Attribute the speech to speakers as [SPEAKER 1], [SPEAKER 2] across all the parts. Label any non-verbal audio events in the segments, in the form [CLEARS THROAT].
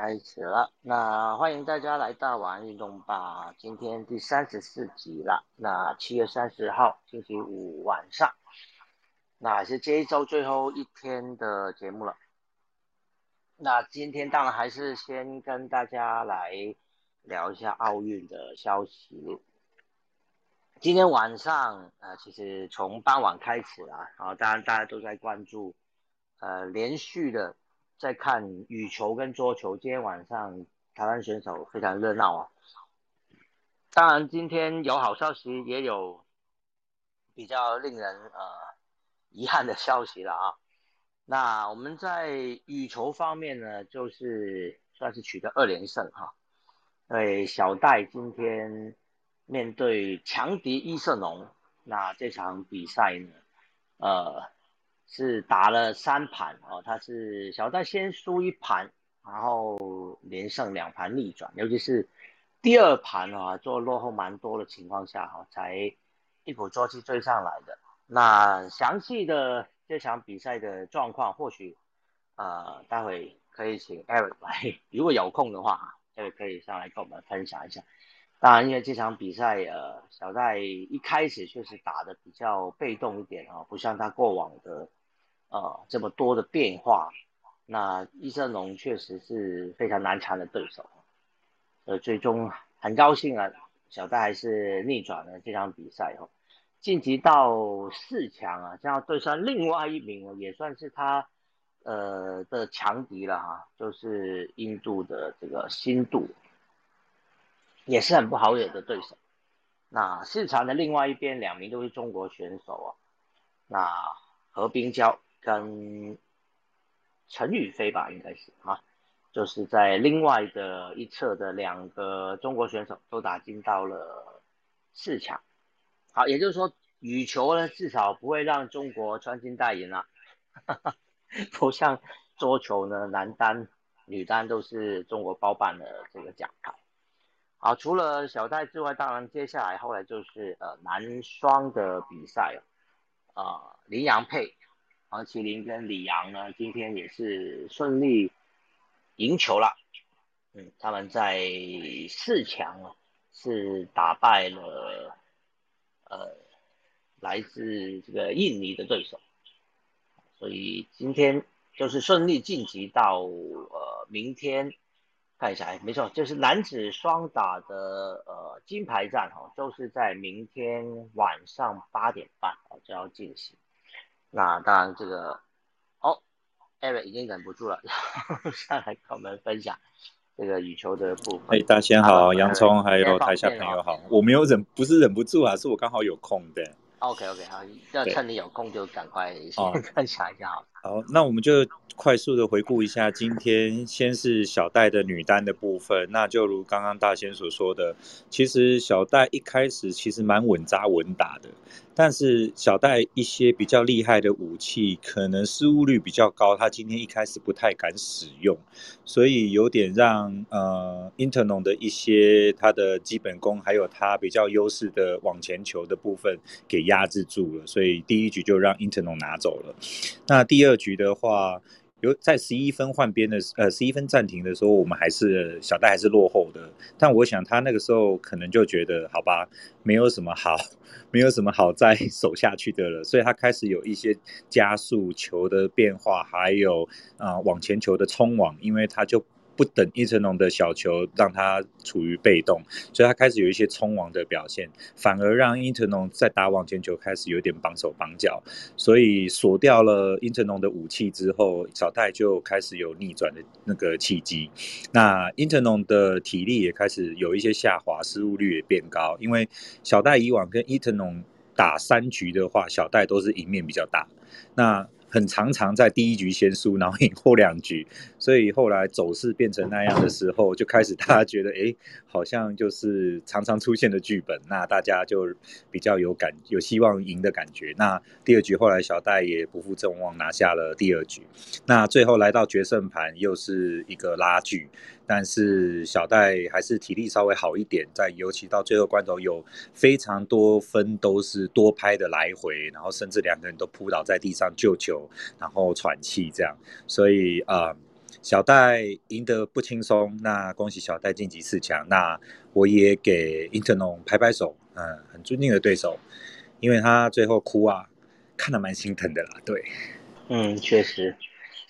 [SPEAKER 1] 开始了，那欢迎大家来到玩运动吧。今天第三十四集了，那七月三十号星期五晚上，那是这一周最后一天的节目了。那今天当然还是先跟大家来聊一下奥运的消息。今天晚上，呃，其实从傍晚开始啊，然后当然大家都在关注，呃，连续的。在看羽球跟桌球，今天晚上台湾选手非常热闹啊。当然，今天有好消息，也有比较令人呃遗憾的消息了啊。那我们在羽球方面呢，就是算是取得二连胜哈。对，小戴今天面对强敌伊瑟农，那这场比赛呢，呃。是打了三盘哦，他是小戴先输一盘，然后连胜两盘逆转，尤其是第二盘啊，做落后蛮多的情况下哈，才一鼓作气追上来的。那详细的这场比赛的状况，或许呃待会可以请 Eric 来，如果有空的话，Eric 可以上来跟我们分享一下。当然，因为这场比赛呃，小戴一开始确实打的比较被动一点啊，不像他过往的。呃，这么多的变化，那伊瑟农确实是非常难缠的对手，呃，最终很高兴啊，小戴还是逆转了这场比赛哦，晋级到四强啊，这样对上另外一名也算是他呃的强敌了哈，就是印度的这个新度，也是很不好惹的对手。那四强的另外一边两名都是中国选手啊，那何冰娇。跟陈宇飞吧，应该是啊，就是在另外的一侧的两个中国选手都打进到了四强。好，也就是说羽球呢至少不会让中国穿金戴银了，[LAUGHS] 不像桌球呢男单、女单都是中国包办的这个奖牌。好，除了小戴之外，当然接下来后来就是呃男双的比赛啊，林洋配。黄麒麟跟李阳呢，今天也是顺利赢球了。嗯，他们在四强啊，是打败了呃来自这个印尼的对手，所以今天就是顺利晋级到呃明天看一下，哎，没错，就是男子双打的呃金牌战哈，都是在明天晚上八点半啊就要进行。那当然，这个哦，Eric 已经忍不住了，上来跟我们分享这个羽球的部分。
[SPEAKER 2] 哎，大仙好，洋葱还有台下朋友好，我没有忍，不是忍不住啊，是我刚好有空的。
[SPEAKER 1] OK OK，好，要趁你有空就赶快先分享一下好。
[SPEAKER 2] 好，那我们就快速的回顾一下今天，先是小戴的女单的部分。那就如刚刚大仙所说的，其实小戴一开始其实蛮稳扎稳打的，但是小戴一些比较厉害的武器，可能失误率比较高，他今天一开始不太敢使用，所以有点让呃 Internon 的一些他的基本功，还有他比较优势的往前球的部分给压制住了，所以第一局就让 Internon 拿走了。那第二。局的话，有在十一分换边的呃十一分暂停的时候，我们还是小戴还是落后的。但我想他那个时候可能就觉得，好吧，没有什么好，[LAUGHS] 没有什么好再 [LAUGHS] 守下去的了，所以他开始有一些加速球的变化，还有啊往前球的冲网，因为他就。不等伊成龙的小球让他处于被动，所以他开始有一些冲王的表现，反而让伊成龙在打网前球开始有点绑手绑脚，所以锁掉了伊成龙的武器之后，小戴就开始有逆转的那个契机。那伊成龙的体力也开始有一些下滑，失误率也变高，因为小戴以往跟伊藤龙打三局的话，小戴都是赢面比较大。那很常常在第一局先输，然后赢后两局，[LAUGHS] 所以后来走势变成那样的时候，就开始大家觉得，[LAUGHS] 哎，好像就是常常出现的剧本，那大家就比较有感，有希望赢的感觉。那第二局后来小戴也不负众望拿下了第二局，那最后来到决胜盘又是一个拉锯。但是小戴还是体力稍微好一点，在尤其到最后关头有非常多分都是多拍的来回，然后甚至两个人都扑倒在地上救球，然后喘气这样，所以啊，小戴赢得不轻松，那恭喜小戴晋级四强。那我也给 interno 拍拍手，嗯，很尊敬的对手，因为他最后哭啊，看得蛮心疼的啦。对，
[SPEAKER 1] 嗯，确实，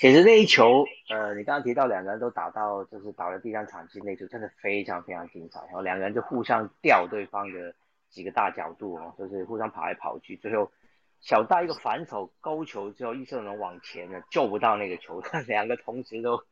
[SPEAKER 1] 其实那一球，呃，你刚刚提到两个人都打到，就是倒在地上喘气那球，真的非常非常精彩。然后两个人就互相吊对方的几个大角度哦，就是互相跑来跑去，最后。小戴一个反手勾球之后，易胜龙往前了，救不到那个球，[LAUGHS] 两个同时都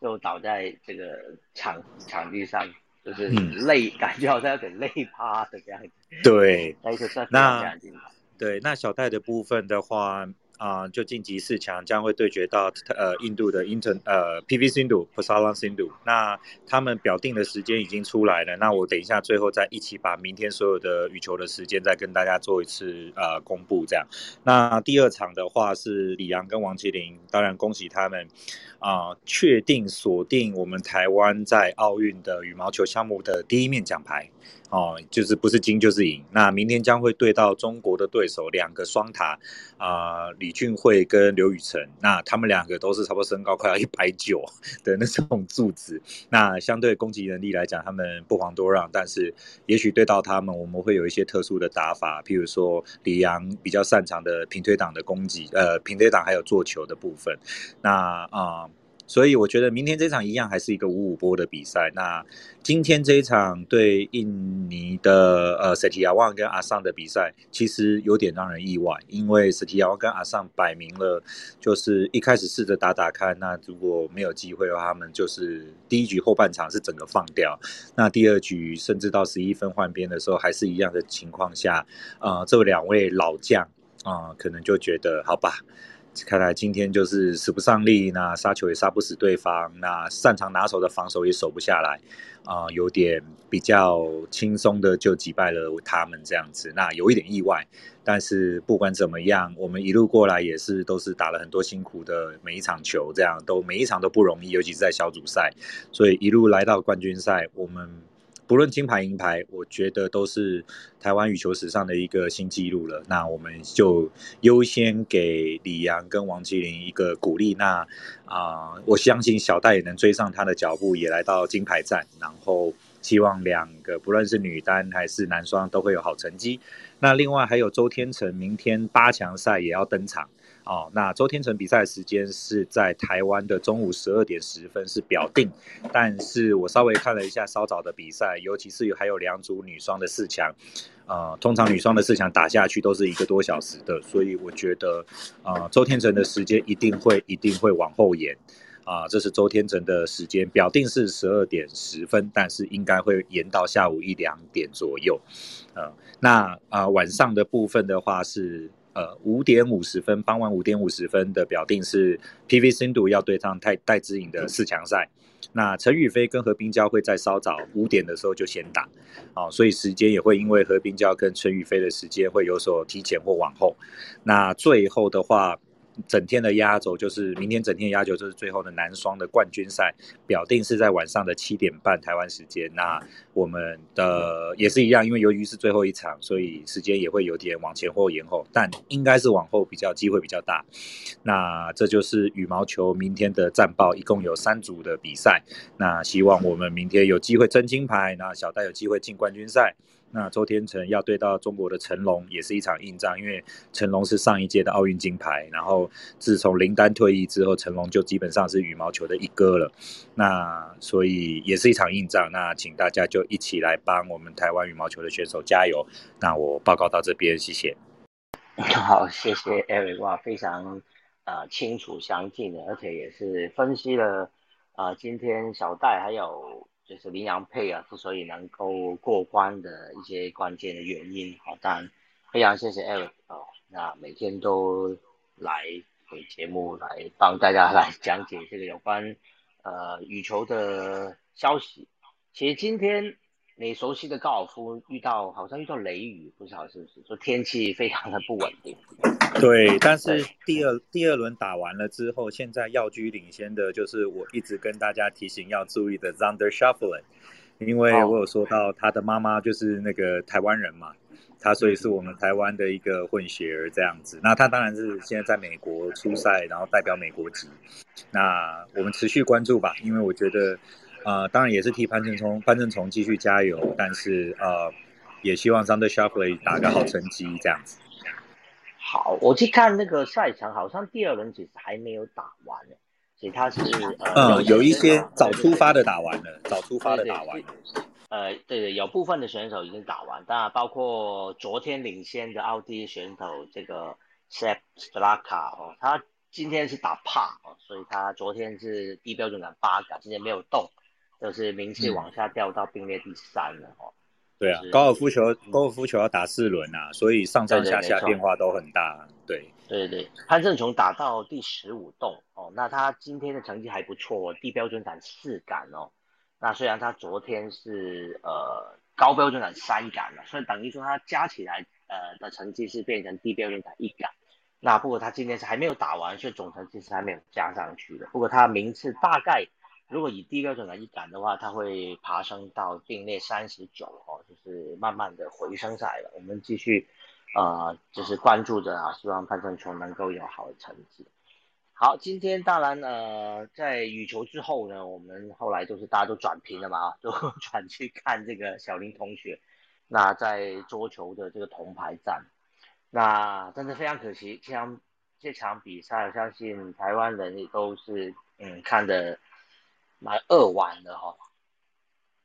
[SPEAKER 1] 都倒在这个场场地上，就是累，感觉好像有点累趴的这样子。
[SPEAKER 2] 对，
[SPEAKER 1] 那就算非常非常精彩。
[SPEAKER 2] 对，那小戴的部分的话。啊，就晋级四强将会对决到呃印度的 Inter 呃 PV Sindhu、p a s a l a n Sindhu。那他们表定的时间已经出来了，那我等一下最后再一起把明天所有的羽球的时间再跟大家做一次呃公布。这样，那第二场的话是李阳跟王麒麟，当然恭喜他们啊，确定锁定我们台湾在奥运的羽毛球项目的第一面奖牌。哦，就是不是金就是银。那明天将会对到中国的对手，两个双塔啊，李俊慧跟刘雨辰。那他们两个都是差不多身高快要一百九的那种柱子。那相对攻击能力来讲，他们不遑多让。但是也许对到他们，我们会有一些特殊的打法，譬如说李阳比较擅长的平推挡的攻击，呃，平推挡还有做球的部分。那啊。所以我觉得明天这场一样还是一个五五波的比赛。那今天这一场对印尼的呃塞提亚旺跟阿尚的比赛，其实有点让人意外，因为塞提亚旺跟阿尚摆明了就是一开始试着打打看，那如果没有机会的话，他们就是第一局后半场是整个放掉，那第二局甚至到十一分换边的时候还是一样的情况下，呃，这两位老将啊，可能就觉得好吧。看来今天就是使不上力，那杀球也杀不死对方，那擅长拿手的防守也守不下来，啊，有点比较轻松的就击败了他们这样子，那有一点意外，但是不管怎么样，我们一路过来也是都是打了很多辛苦的每一场球，这样都每一场都不容易，尤其是在小组赛，所以一路来到冠军赛，我们。不论金牌银牌，我觉得都是台湾羽球史上的一个新纪录了。那我们就优先给李阳跟王麒麟一个鼓励。那啊，我相信小戴也能追上他的脚步，也来到金牌战。然后希望两个不论是女单还是男双都会有好成绩。那另外还有周天成，明天八强赛也要登场。哦，那周天成比赛时间是在台湾的中午十二点十分是表定，但是我稍微看了一下稍早的比赛，尤其是还有两组女双的四强，呃，通常女双的四强打下去都是一个多小时的，所以我觉得，呃，周天成的时间一定会一定会往后延，啊，这是周天成的时间表定是十二点十分，但是应该会延到下午一两点左右，呃，那啊晚上的部分的话是。呃，五点五十分，傍晚五点五十分的表定是 PV 深度要对上泰戴资颖的四强赛。那陈宇飞跟何冰娇会在稍早五点的时候就先打，哦，所以时间也会因为何冰娇跟陈宇飞的时间会有所提前或往后。那最后的话。整天的压轴就是明天整天压轴就是最后的男双的冠军赛，表定是在晚上的七点半台湾时间。那我们的也是一样，因为由于是最后一场，所以时间也会有点往前或延后，但应该是往后比较机会比较大。那这就是羽毛球明天的战报，一共有三组的比赛。那希望我们明天有机会争金牌，那小戴有机会进冠军赛。那周天成要对到中国的成龙，也是一场硬仗，因为成龙是上一届的奥运金牌，然后自从林丹退役之后，成龙就基本上是羽毛球的一哥了。那所以也是一场硬仗，那请大家就一起来帮我们台湾羽毛球的选手加油。那我报告到这边，谢谢。[LAUGHS]
[SPEAKER 1] 好，谢谢 Eric，哇，非常啊清楚详尽的，而且也是分析了啊今天小戴还有。就是羚羊配啊，之所以能够过关的一些关键的原因，好，当然非常谢谢 Eric 哦，那每天都来给节目来帮大家来讲解这个有关呃羽球的消息。其实今天你熟悉的高尔夫遇到好像遇到雷雨，不知道是不是？说天气非常的不稳定。
[SPEAKER 2] 对，但是第二第二轮打完了之后，现在要居领先的就是我一直跟大家提醒要注意的 Zander Shuffling，因为我有说到他的妈妈就是那个台湾人嘛，他所以是我们台湾的一个混血儿这样子。那他当然是现在在美国出赛，然后代表美国籍。那我们持续关注吧，因为我觉得，呃，当然也是替潘正聪潘正聪继续加油，但是呃，也希望 Zander s h a f l e y 打个好成绩这样子。
[SPEAKER 1] 好，我去看那个赛场，好像第二轮其实还没有打完呢。其他是
[SPEAKER 2] 呃，有一些早出发的打完了，早出发的打完了。
[SPEAKER 1] 呃，对对，有部分的选手已经打完，当然包括昨天领先的奥地利选手这个 Sepp Straka 哦，他今天是打帕哦，所以他昨天是低标准杆八杆，今天没有动，就是名次往下掉到并列第三了哦。
[SPEAKER 2] 对啊，高尔夫球高尔夫球要打四轮啊，所以上上下下变化都很大。对
[SPEAKER 1] 对对，潘胜雄打到第十五洞哦，那他今天的成绩还不错，低标准杆四杆哦。那虽然他昨天是呃高标准杆三杆了，所以等于说他加起来呃的成绩是变成低标准杆一杆。那不过他今天是还没有打完，所以总成绩是还没有加上去的。不过他名次大概如果以低标准来一杆的话，它会爬升到并列三十九哦，就是慢慢的回升下来了。我们继续呃就是关注着啊，希望潘正琼能够有好的成绩。好，今天当然呃，在羽球之后呢，我们后来就是大家都转屏了嘛啊，都 [LAUGHS] 转去看这个小林同学，那在桌球的这个铜牌战，那真的非常可惜，这场这场比赛，我相信台湾人也都是嗯看的蛮扼腕的哈，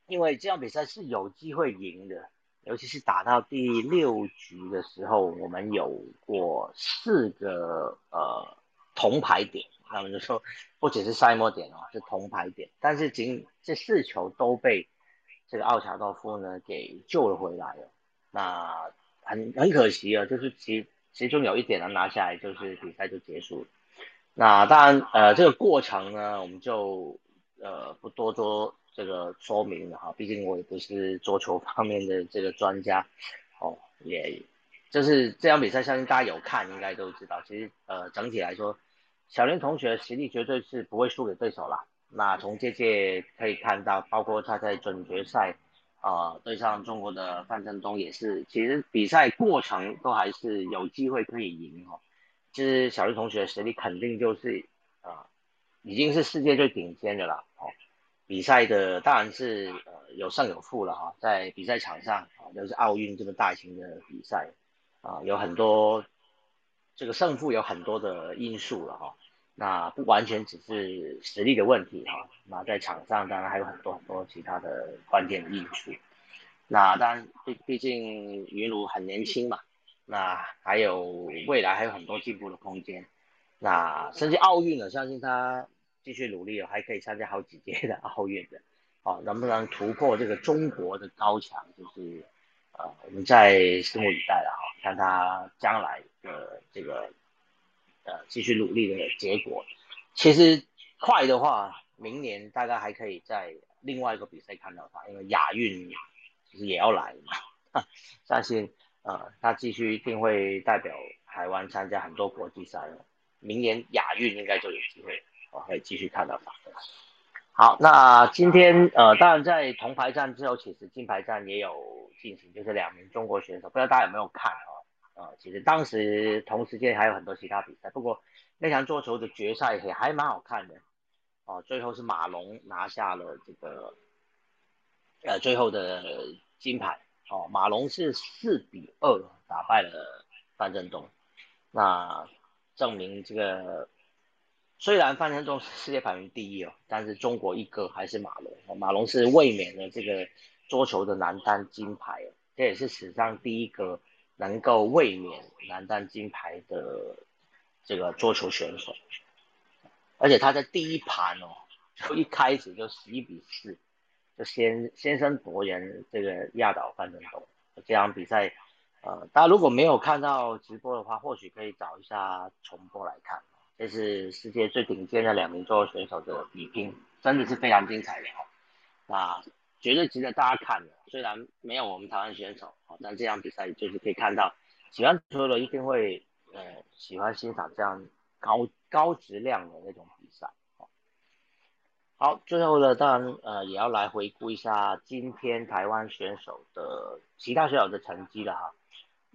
[SPEAKER 1] 因为这场比赛是有机会赢的，尤其是打到第六局的时候，我们有过四个呃。铜牌点，他们就说不只是赛末点哦，是铜牌点。但是仅这四球都被这个奥乔道夫呢给救了回来了。那很很可惜啊，就是其其中有一点呢拿下来，就是比赛就结束了。那当然呃这个过程呢，我们就呃不多做这个说明了哈，毕竟我也不是桌球方面的这个专家哦，也就是这场比赛相信大家有看应该都知道，其实呃整体来说。小林同学实力绝对是不会输给对手了。那从这届可以看到，包括他在准决赛，啊，对上中国的范振东也是，其实比赛过程都还是有机会可以赢哦。其实小林同学实力肯定就是啊，已经是世界最顶尖的了哦。比赛的当然是呃有胜有负了哈，在比赛场上啊，就是奥运这么大型的比赛啊，有很多这个胜负有很多的因素了哈。那不完全只是实力的问题哈，那在场上当然还有很多很多其他的关键因素。那当然毕毕竟云茹很年轻嘛，那还有未来还有很多进步的空间。那甚至奥运呢，相信他继续努力了，[LAUGHS] 还可以参加好几届的奥运的。[LAUGHS] 啊，能不能突破这个中国的高墙，就是呃我们在拭目以待了哈，看他将来的这个。呃，继续努力的结果，其实快的话，明年大概还可以在另外一个比赛看到他，因为亚运其实也要来嘛，[LAUGHS] 相信呃他继续一定会代表台湾参加很多国际赛了，明年亚运应该就有机会，我可以继续看到他。好，那今天呃，当然在铜牌战之后，其实金牌战也有进行，就是两名中国选手，不知道大家有没有看啊？啊，其实当时同时间还有很多其他比赛，不过那场桌球的决赛也还蛮好看的。哦，最后是马龙拿下了这个呃最后的金牌。哦，马龙是四比二打败了范振东，那证明这个虽然范振东是世界排名第一哦，但是中国一哥还是马龙。马龙是卫冕了这个桌球的男单金牌，这也是史上第一个。能够卫冕男单金牌的这个桌球选手，而且他在第一盘哦，就一开始就十一比四，就先先声夺人，这个压倒范振东。这场比赛，呃，大家如果没有看到直播的话，或许可以找一下重播来看。这是世界最顶尖的两名桌球选手的比拼，真的是非常精彩的哦。那。绝对值得大家看的，虽然没有我们台湾选手，但这场比赛就是可以看到，喜欢桌球的一定会呃喜欢欣赏这样高高质量的那种比赛。好，最后呢，当然呃也要来回顾一下今天台湾选手的其他选手的成绩了哈。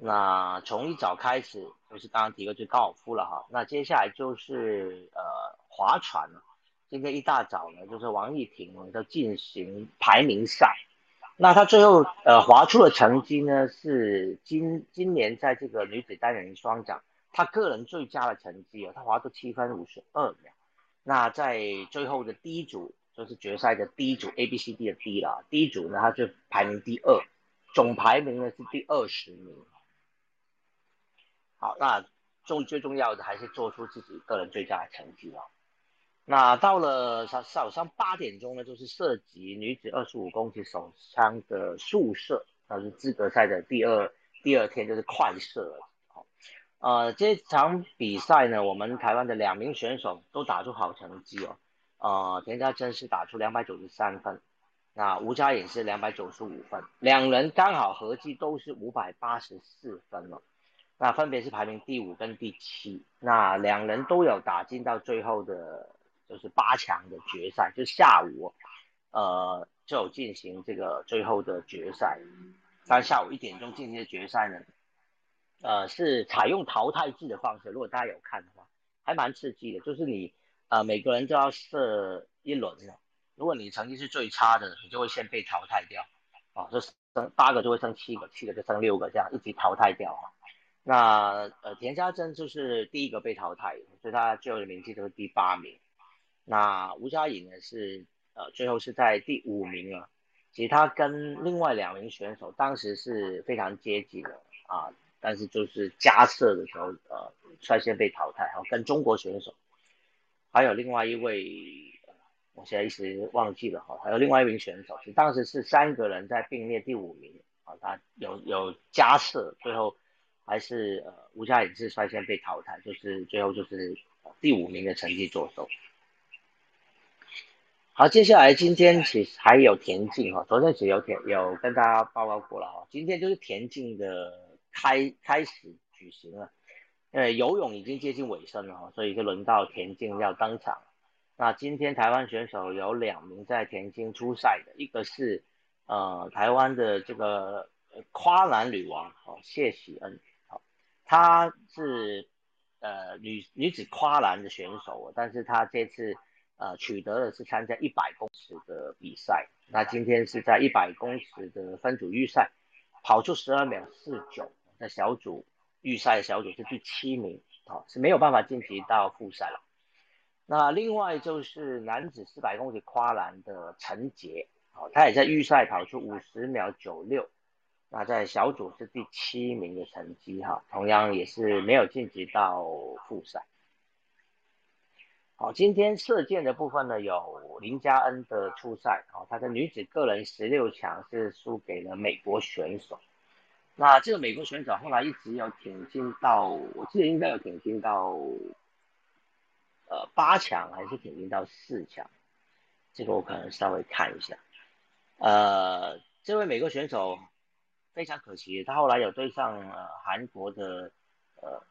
[SPEAKER 1] 那从一早开始就是刚刚提过就高尔夫了哈，那接下来就是呃划船了。今天一大早呢，就是王艺婷在进行排名赛，那她最后呃划出的成绩呢是今今年在这个女子单人双桨，她个人最佳的成绩哦，她划出七分五十二秒。那在最后的第一组就是决赛的第一组 A B C D 的 D 了，第一组呢她就排名第二，总排名呢是第二十名。好，那重最重要的还是做出自己个人最佳的成绩哦。那到了早早上八点钟呢，就是涉及女子二十五公斤手枪的速射，那是资格赛的第二第二天，就是快射了。好，呃，这场比赛呢，我们台湾的两名选手都打出好成绩哦。呃，田家珍是打出两百九十三分，那吴佳颖是两百九十五分，两人刚好合计都是五百八十四分了。那分别是排名第五跟第七，那两人都有打进到最后的，就是八强的决赛，就下午，呃，就有进行这个最后的决赛。但下午一点钟进行的决赛呢，呃，是采用淘汰制的方式。如果大家有看的话，还蛮刺激的，就是你，呃，每个人都要射一轮的。如果你成绩是最差的，你就会先被淘汰掉，啊，就剩八个就会剩七个，七个就剩六个，这样一直淘汰掉啊。那呃，田家珍就是第一个被淘汰，所以他最后的名气都是第八名。那吴佳颖呢是呃最后是在第五名了。其实他跟另外两名选手当时是非常接近的啊，但是就是加射的时候呃率先被淘汰。然后，跟中国选手还有另外一位，我现在一时忘记了哈，还有另外一名选手，是当时是三个人在并列第五名啊，他有有加射，最后。还是呃吴佳颖是率先被淘汰，就是最后就是第五名的成绩作收。好，接下来今天其实还有田径哈，昨天其实有田有跟大家报告过了哈，今天就是田径的开开始举行了，呃游泳已经接近尾声了哈，所以就轮到田径要登场。那今天台湾选手有两名在田径出赛的，一个是呃台湾的这个跨栏女王哦谢喜恩。她是呃女女子跨栏的选手，但是她这次呃取得的是参加一百公尺的比赛。那今天是在一百公尺的分组预赛，跑出十二秒四九，在小组预赛小组是第七名，好是没有办法晋级到复赛了。那另外就是男子四百公尺跨栏的陈杰，好他也在预赛跑出五十秒九六。那在小组是第七名的成绩哈，同样也是没有晋级到复赛。好，今天射箭的部分呢，有林嘉恩的出赛，哦，她的女子个人十六强是输给了美国选手。那这个美国选手后来一直有挺进到，我记得应该有挺进到，呃八强还是挺进到四强，这个我可能稍微看一下。呃，这位美国选手。非常可惜，他后来有对上呃韩国的呃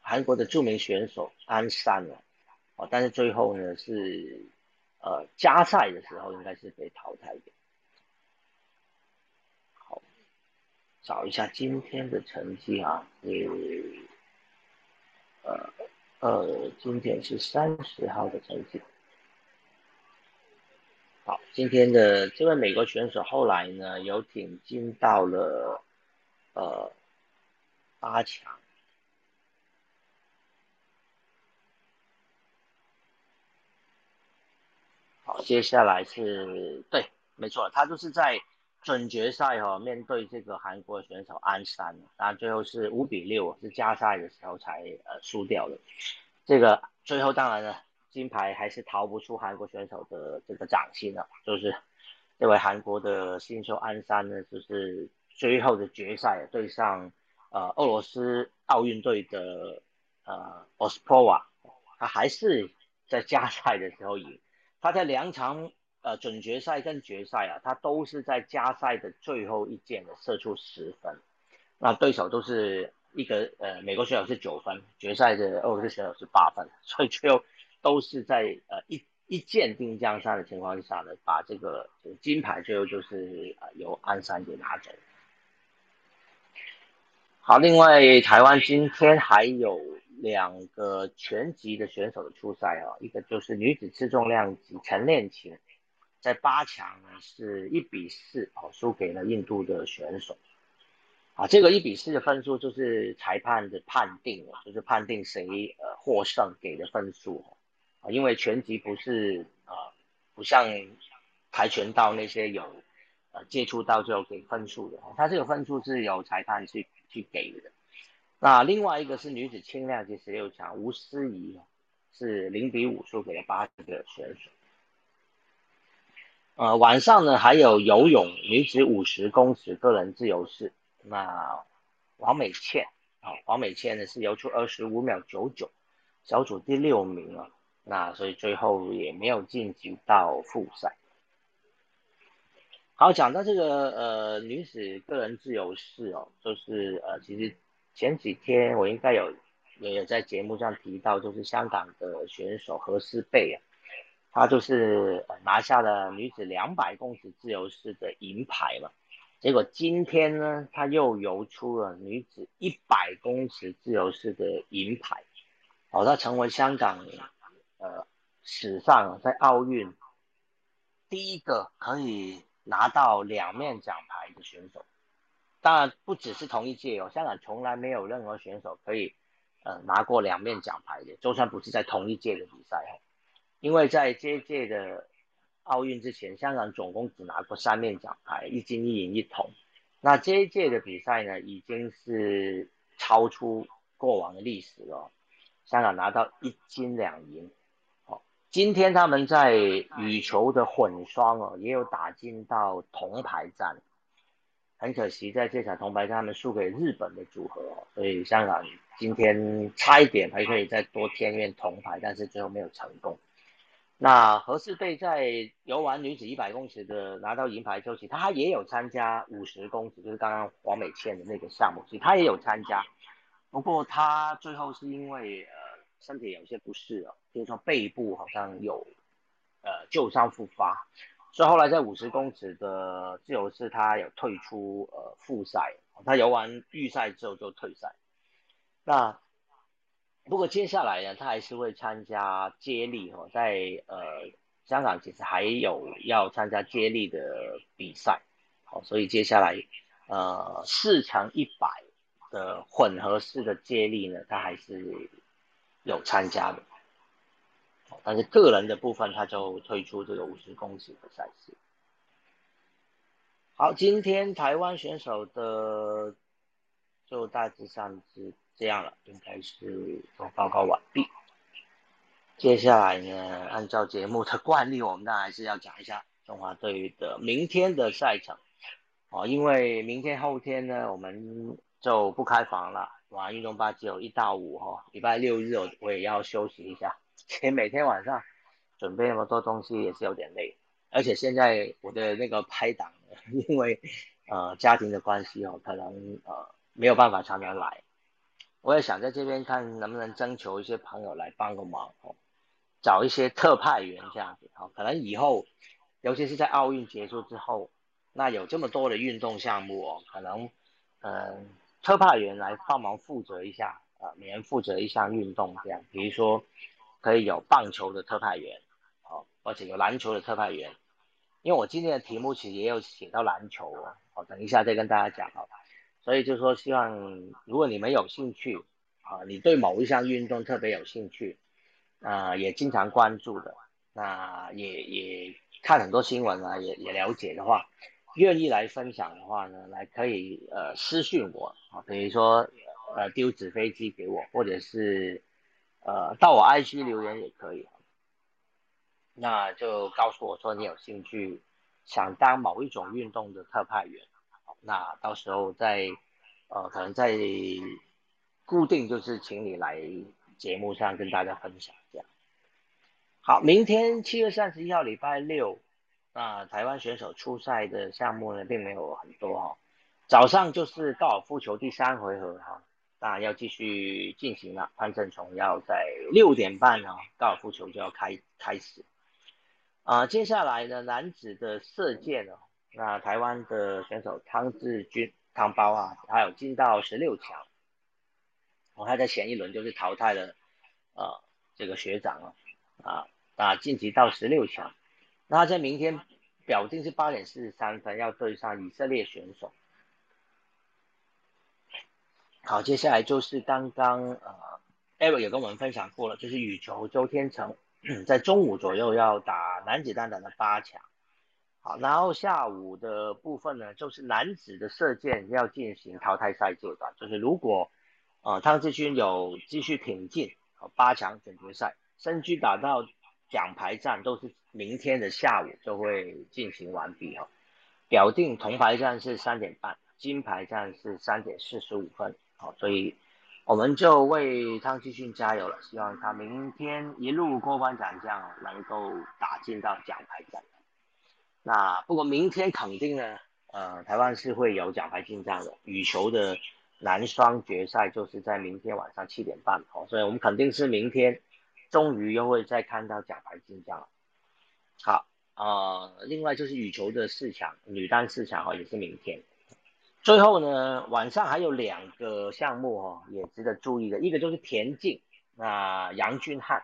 [SPEAKER 1] 韩国的著名选手安山了，哦，但是最后呢是呃加赛的时候应该是被淘汰的。好，找一下今天的成绩啊，是呃呃今天是三十号的成绩。今天的这位美国选手后来呢，有挺进到了呃八强。好，接下来是对，没错，他就是在准决赛哈，面对这个韩国选手安山，然最后是五比六，是加赛的时候才呃输掉的。这个最后当然了。金牌还是逃不出韩国选手的这个掌心了，就是这位韩国的新秀安山呢，就是最后的决赛对上呃俄罗斯奥运队的呃 Ospova，他还是在加赛的时候赢，他在两场呃准决赛跟决赛啊，他都是在加赛的最后一箭的射出十分，那对手都是一个呃美国选手是九分，决赛的俄罗斯选手是八分，所以最后。都是在呃一一箭定江山的情况下呢，把这个金牌最后就是呃由鞍山给拿走。好，另外台湾今天还有两个拳击的选手的出赛哦，一个就是女子次重量级陈练琴，在八强呢是一比四哦输给了印度的选手，啊，这个一比四的分数就是裁判的判定了，就是判定谁呃获胜给的分数啊，因为拳击不是啊不像跆拳道那些有呃接触到就给分数的，它这个分数是由裁判去。去给的，那另外一个是女子轻量级十六强吴思怡是零比五输给了八个选手。呃，晚上呢还有游泳女子五十公尺个人自由式，那王美倩啊，王美倩呢是游出二十五秒九九，小组第六名啊，那所以最后也没有晋级到复赛。好，讲到这个呃女子个人自由式哦，就是呃其实前几天我应该有也有在节目上提到，就是香港的选手何诗蓓啊，她就是拿下了女子两百公尺自由式的银牌嘛，结果今天呢，她又游出了女子一百公尺自由式的银牌，哦，她成为香港呃史上在奥运第一个可以。拿到两面奖牌的选手，当然不只是同一届哦。香港从来没有任何选手可以，呃，拿过两面奖牌的，就算不是在同一届的比赛哦。因为在这一届的奥运之前，香港总共只拿过三面奖牌，一金一银一铜。那这一届的比赛呢，已经是超出过往的历史了，香港拿到一金两银。今天他们在羽球的混双哦，也有打进到铜牌战，很可惜在这场铜牌战他们输给日本的组合哦，所以香港今天差一点还可以再多添一面铜牌，但是最后没有成功。那何世蓓在游完女子一百公尺的拿到银牌之后，其实他也有参加五十公尺，就是刚刚黄美倩的那个项目，其实他也有参加，不过他最后是因为呃。身体有些不适哦，比如说背部好像有呃旧伤复发，所以后来在五十公尺的自由式他有退出呃复赛，他游完预赛之后就退赛。那不过接下来呢，他还是会参加接力哦，在呃香港其实还有要参加接力的比赛，好，所以接下来呃四乘一百的混合式的接力呢，他还是。有参加的，但是个人的部分他就退出这个五十公尺的赛事。好，今天台湾选手的就大致上是这样了，应该是都报告完毕。接下来呢，按照节目的惯例，我们当然还是要讲一下中华队的明天的赛程哦，因为明天后天呢，我们就不开房了。玩运动吧只有一到五哈，礼拜六日我我也要休息一下。其实每天晚上准备那么多东西也是有点累，而且现在我的那个拍档，因为呃家庭的关系哦，可能呃没有办法常常来。我也想在这边看能不能征求一些朋友来帮个忙哦，找一些特派员这样子哦，可能以后尤其是在奥运结束之后，那有这么多的运动项目哦，可能嗯。特派员来帮忙负责一下，呃，每人负责一项运动这样，比如说可以有棒球的特派员，哦，而且有篮球的特派员，因为我今天的题目其实也有写到篮球哦，好，等一下再跟大家讲好吧。所以就说希望如果你们有兴趣，啊，你对某一项运动特别有兴趣，啊，也经常关注的，那也也看很多新闻啊，也也了解的话。愿意来分享的话呢，来可以呃私信我啊，比如说呃丢纸飞机给我，或者是呃到我 IG 留言也可以，那就告诉我说你有兴趣想当某一种运动的特派员，那到时候再呃可能在固定就是请你来节目上跟大家分享这样。好，明天七月三十一号礼拜六。那台湾选手出赛的项目呢，并没有很多哈。早上就是高尔夫球第三回合哈，当然要继续进行了。潘正崇要在六点半啊，高尔夫球就要开开始。啊，接下来呢，男子的射箭哦，那台湾的选手汤志军汤包啊，还有进到十六强。哦，他在前一轮就是淘汰了呃这个学长啊啊啊晋级到十六强。那在明天表定是八点四十三分要对上以色列选手。好，接下来就是刚刚呃，Eric 也跟我们分享过了，就是羽球周天成 [CLEARS THROAT] 在中午左右要打男子单打的八强。好，然后下午的部分呢，就是男子的射箭要进行淘汰赛阶段，就是如果呃汤志勋有继续挺进八强总决赛，身居打到奖牌战，都是明天的下午就会进行完毕哈。表定铜牌战是三点半，金牌战是三点四十五分。好，所以我们就为汤继训加油了，希望他明天一路过关斩将，能够打进到奖牌战。那不过明天肯定呢，呃，台湾是会有奖牌进账的。羽球的男双决赛就是在明天晚上七点半，哦，所以我们肯定是明天终于又会再看到奖牌进账了。好，呃，另外就是羽球的四强，女单四强哈，也是明天。最后呢，晚上还有两个项目哦，也值得注意的，一个就是田径，那杨俊翰。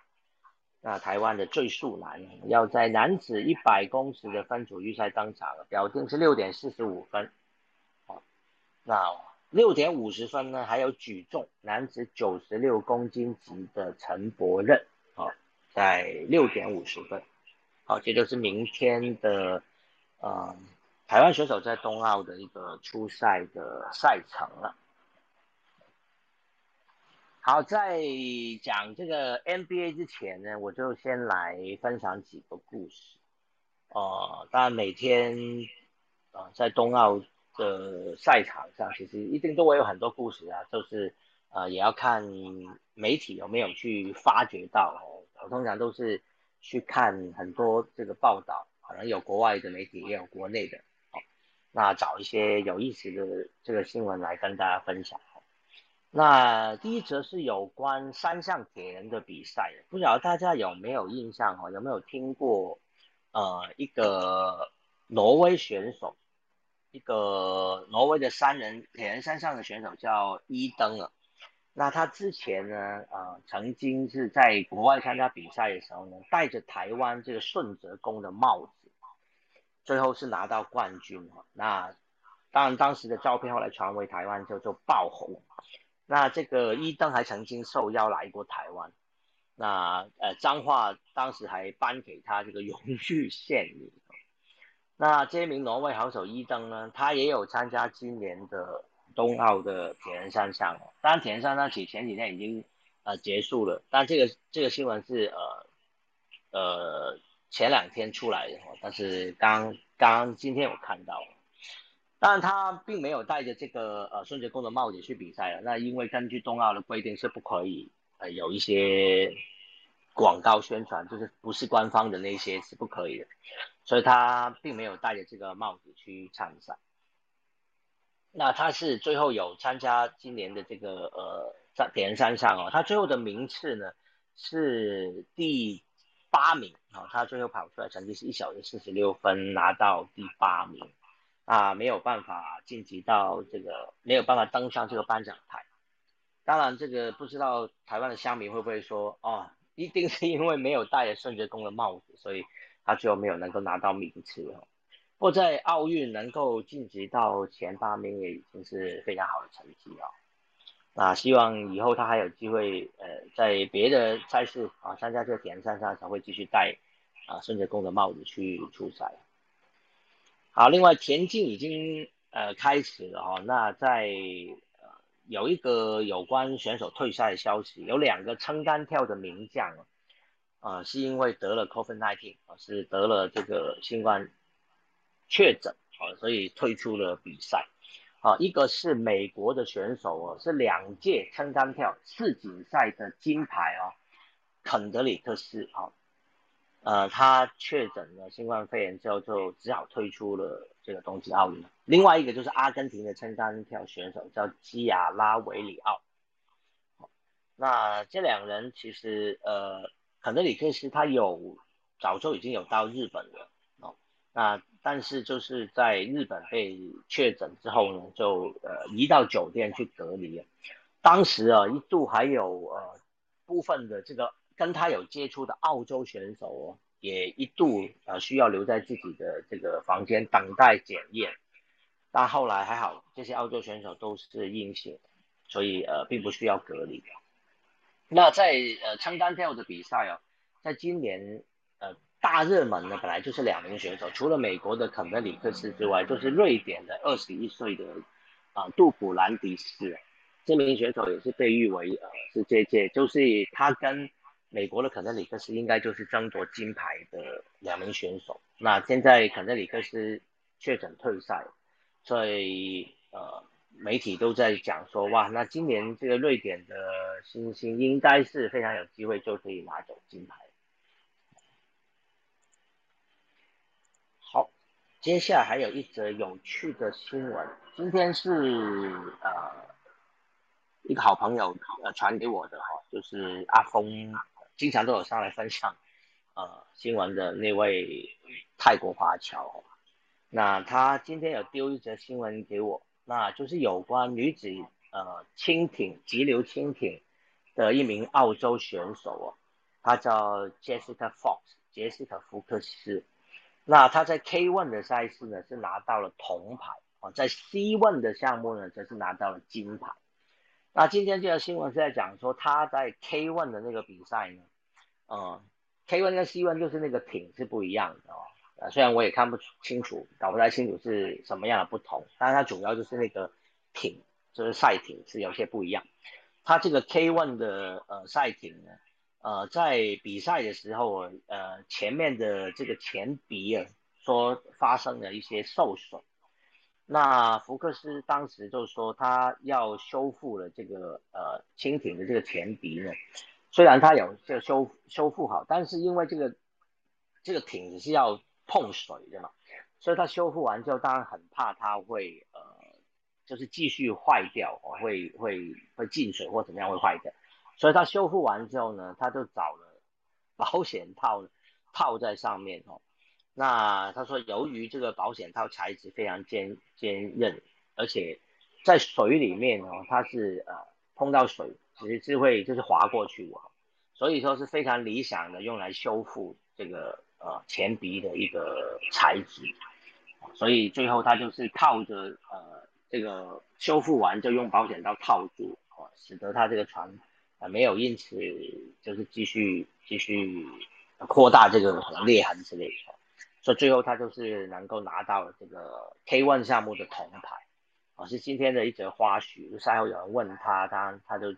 [SPEAKER 1] 那台湾的最速男要在男子一百公尺的分组预赛登场了，表定是六点四十五分。好，那六点五十分呢？还有举重男子九十六公斤级的陈柏任，好，在六点五十分。好，这就是明天的呃台湾选手在冬奥的一个初赛的赛程了。好，在讲这个 NBA 之前呢，我就先来分享几个故事。呃，当然每天啊，在冬奥的赛场上，其实一定都会有很多故事啊，就是呃，也要看媒体有没有去发掘到哦。我通常都是去看很多这个报道，可能有国外的媒体，也有国内的哦，那找一些有意思的这个新闻来跟大家分享。那第一则是有关三项铁人的比赛，不晓得大家有没有印象哈？有没有听过？呃，一个挪威选手，一个挪威的三人铁人三项的选手叫伊登了。那他之前呢，呃，曾经是在国外参加比赛的时候呢，戴着台湾这个顺泽宫的帽子，最后是拿到冠军哈。那当然，当时的照片后来传回台湾之后就爆红。那这个伊登还曾经受邀来过台湾，那呃彰化当时还颁给他这个荣誉县民。那这名挪威好手伊登呢，他也有参加今年的冬奥的铁人三项。当然铁人三项前前几天已经呃结束了，但这个这个新闻是呃呃前两天出来的，但是刚刚今天我看到。当然，他并没有戴着这个呃孙哲公的帽子去比赛了。那因为根据冬奥的规定是不可以呃有一些广告宣传，就是不是官方的那些是不可以的，所以他并没有戴着这个帽子去参赛。那他是最后有参加今年的这个呃在铁人三项哦，他最后的名次呢是第八名啊，他最后跑出来成绩是一小时四十六分，拿到第八名。啊，没有办法晋级到这个，没有办法登上这个颁奖台。当然，这个不知道台湾的乡民会不会说，哦，一定是因为没有戴顺哲公的帽子，所以他最后没有能够拿到名次哦。或在奥运能够晋级到前八名也已经是非常好的成绩哦。那希望以后他还有机会，呃，在别的赛事啊参加这个田赛上才会继续戴啊顺哲公的帽子去出赛。好，另外田径已经呃开始了哈，那在有一个有关选手退赛的消息，有两个撑杆跳的名将啊，是因为得了 COVID-19 啊，是得了这个新冠确诊啊，所以退出了比赛啊。一个是美国的选手哦，是两届撑杆跳世锦赛的金牌哦，肯德里克斯啊。呃，他确诊了新冠肺炎之后，就只好退出了这个冬季奥运。另外一个就是阿根廷的撑杆跳选手叫基亚拉维里奥。那这两人其实，呃，肯德里克斯他有早就已经有到日本了。那但是就是在日本被确诊之后呢，就呃移到酒店去隔离。当时啊，一度还有呃部分的这个跟他有接触的澳洲选手哦，也一度呃需要留在自己的这个房间等待检验。但后来还好，这些澳洲选手都是阴性，所以呃并不需要隔离。那在呃撑单跳的比赛啊，在今年大热门呢，本来就是两名选手，除了美国的肯德里克斯之外，就是瑞典的二十一岁的啊杜普兰迪斯。这名选手也是被誉为呃是这届就是他跟美国的肯德里克斯应该就是争夺金牌的两名选手。那现在肯德里克斯确诊退赛。所以呃，媒体都在讲说，哇，那今年这个瑞典的新星应该是非常有机会就可以拿走金牌。好，接下来还有一则有趣的新闻，今天是呃一个好朋友呃传给我的哈，就是阿峰经常都有上来分享呃新闻的那位泰国华侨。那他今天有丢一则新闻给我，那就是有关女子呃轻艇急流轻艇的一名澳洲选手哦，他叫 Jessica Fox 杰西卡福克斯。那他在 K one 的赛事呢是拿到了铜牌哦，在 C one 的项目呢则是拿到了金牌。那今天这条新闻是在讲说他在 K one 的那个比赛呢，嗯，K one 跟 C one 就是那个艇是不一样的哦。呃，虽然我也看不清楚，搞不太清楚是什么样的不同，但是它主要就是那个艇，就是赛艇是有些不一样。它这个 K one 的呃赛艇呢，呃，在比赛的时候，呃，前面的这个前鼻啊，说发生了一些受损。那福克斯当时就说他要修复了这个呃蜻蜓的这个前鼻呢，虽然他有这个修修复好，但是因为这个这个艇子是要碰水的嘛，所以它修复完之后，当然很怕它会呃，就是继续坏掉，会会会进水或怎么样会坏掉，所以它修复完之后呢，他就找了 [LAUGHS] 保险套套在上面哦。那他说，由于这个保险套材质非常坚坚韧，而且在水里面哦，它是呃碰到水其实是会就是滑过去哦，所以说是非常理想的用来修复这个。呃，前鼻的一个材质，所以最后他就是套着呃这个修复完就用保险套套住，哦，使得他这个船啊没有因此就是继续继续扩大这个裂痕之类的，所以最后他就是能够拿到这个 K1 项目的铜牌，啊，是今天的一则花絮。赛后有人问他，他他就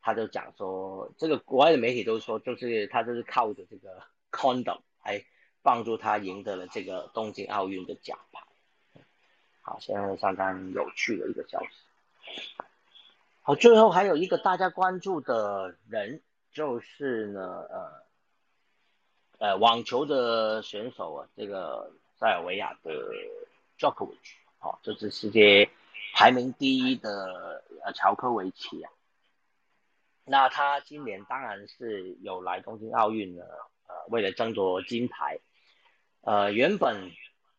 [SPEAKER 1] 他就讲说，这个国外的媒体都说，就是他就是靠着这个 condom。还帮助他赢得了这个东京奥运的奖牌。好，现在相当有趣的一个消息。好，最后还有一个大家关注的人，就是呢，呃，呃，网球的选手啊，这个塞尔维亚的 Djokovic，好，这是世界排名第一的呃乔科维奇啊。那他今年当然是有来东京奥运的。呃，为了争夺金牌，呃，原本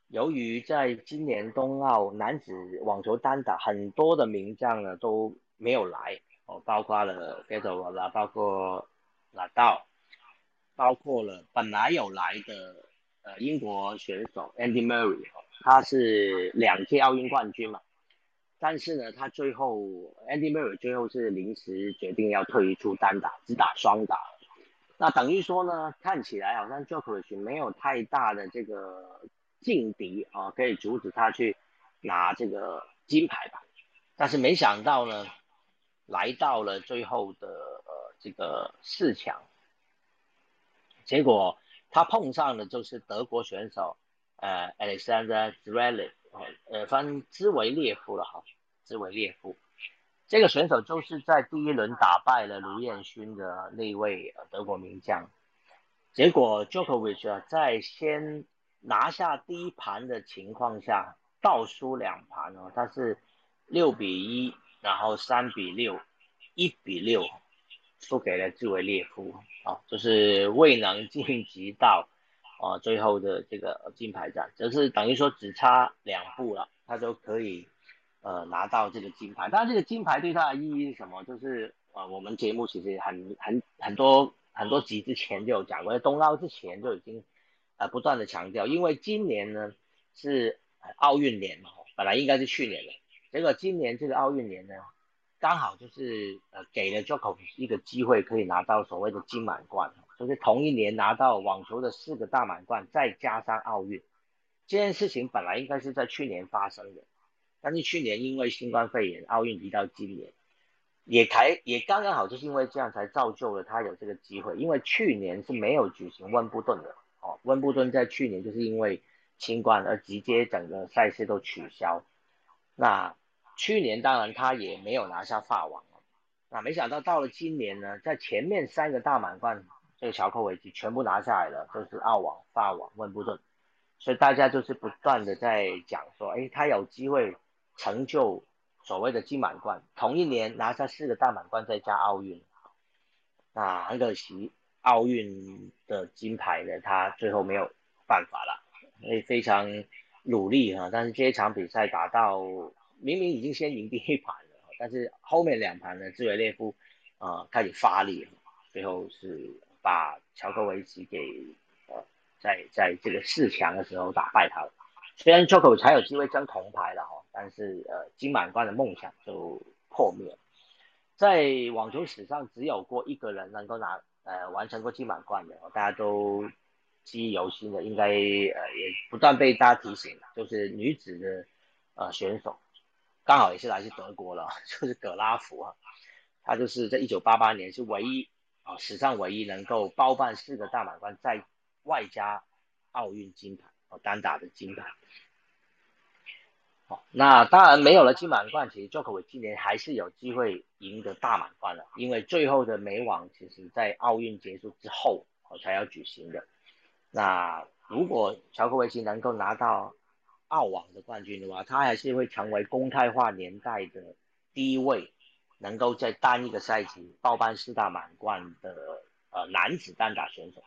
[SPEAKER 1] 由于在今年冬奥男子网球单打很多的名将呢都没有来哦，包括了费德勒啦，包括纳道，包括了本来有来的呃英国选手 Andy Murray，他是两届奥运冠军嘛，但是呢，他最后 Andy Murray 最后是临时决定要退出单打，只打双打。那等于说呢，看起来好像 Djokovic 没有太大的这个劲敌啊，可以阻止他去拿这个金牌吧。但是没想到呢，来到了最后的呃这个四强，结果他碰上的就是德国选手呃 Alexander Zverev，呃翻兹维列夫了哈，兹维列夫。这个选手就是在第一轮打败了卢彦勋的那位德国名将，结果 Jokovic 啊在先拿下第一盘的情况下倒输两盘哦，他是六比一，然后三比六，一比六输给了兹维列夫啊，就是未能晋级到啊，最后的这个金牌战，就是等于说只差两步了，他就可以呃拿到这个金牌。但这个金牌对他的意义是什么？就是呃我们节目其实很很很多很多集之前就有讲过，在冬奥之前就已经呃不断的强调，因为今年呢是奥运年嘛，本来应该是去年的，结果今年这个奥运年呢。刚好就是呃给了 j o k o 一个机会，可以拿到所谓的金满贯，就是同一年拿到网球的四个大满贯，再加上奥运。这件事情本来应该是在去年发生的，但是去年因为新冠肺炎，奥运移到今年，也才也刚刚好就是因为这样才造就了他有这个机会。因为去年是没有举行温布顿的哦，温布顿在去年就是因为新冠而直接整个赛事都取消。那去年当然他也没有拿下法网那没想到到了今年呢，在前面三个大满贯，这个乔科维奇全部拿下来了，都是澳网、法网、温布顿，所以大家就是不断的在讲说，哎，他有机会成就所谓的金满贯，同一年拿下四个大满贯再加奥运，那很可惜奥运的金牌呢，他最后没有办法了，所以非常努力哈，但是这一场比赛打到。明明已经先赢第一盘了，[LAUGHS] 但是后面两盘呢，兹维列夫啊开始发力，最后是把乔科维奇给呃在在这个四强的时候打败他了。虽然 Joko 才有机会争铜牌了哈，但是呃金满贯的梦想就破灭了。在网球史上，只有过一个人能够拿呃完成过金满贯的，大家都记忆犹新的，应该呃也不断被大家提醒，就是女子的呃选手。刚好也是来自德国了，[LAUGHS] 就是葛拉夫啊，他就是在一九八八年是唯一啊史上唯一能够包办四个大满贯，在外加奥运金牌哦单打的金牌。好，那当然没有了金满贯，其实 j o k o v i 今年还是有机会赢得大满贯了，因为最后的美网其实在奥运结束之后哦才要举行的。那如果乔科维奇能够拿到。澳网的冠军的话，他还是会成为公开化年代的第一位能够在单一个赛季包办四大满贯的呃男子单打选手。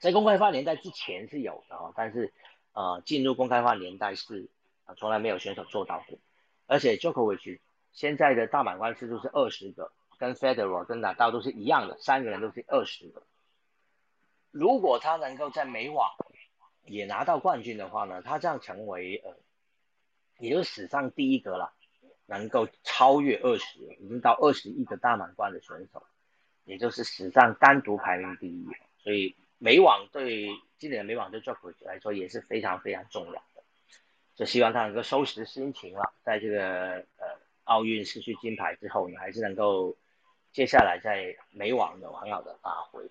[SPEAKER 1] 在公开化年代之前是有的哦，但是呃进入公开化年代是啊从来没有选手做到过。而且 Jokovic 现在的大满贯次数是二十个，跟 Federer 跟纳豆都是一样的，三个人都是二十个。如果他能够在美网也拿到冠军的话呢，他这样成为呃，也就是史上第一个了，能够超越二十，已经到二十亿个大满贯的选手，也就是史上单独排名第一。所以美网对今年的美网对 j o k o v i 来说也是非常非常重要的。就希望他能够收拾心情了，在这个呃奥运失去金牌之后呢，还是能够接下来在美网有很好的发挥。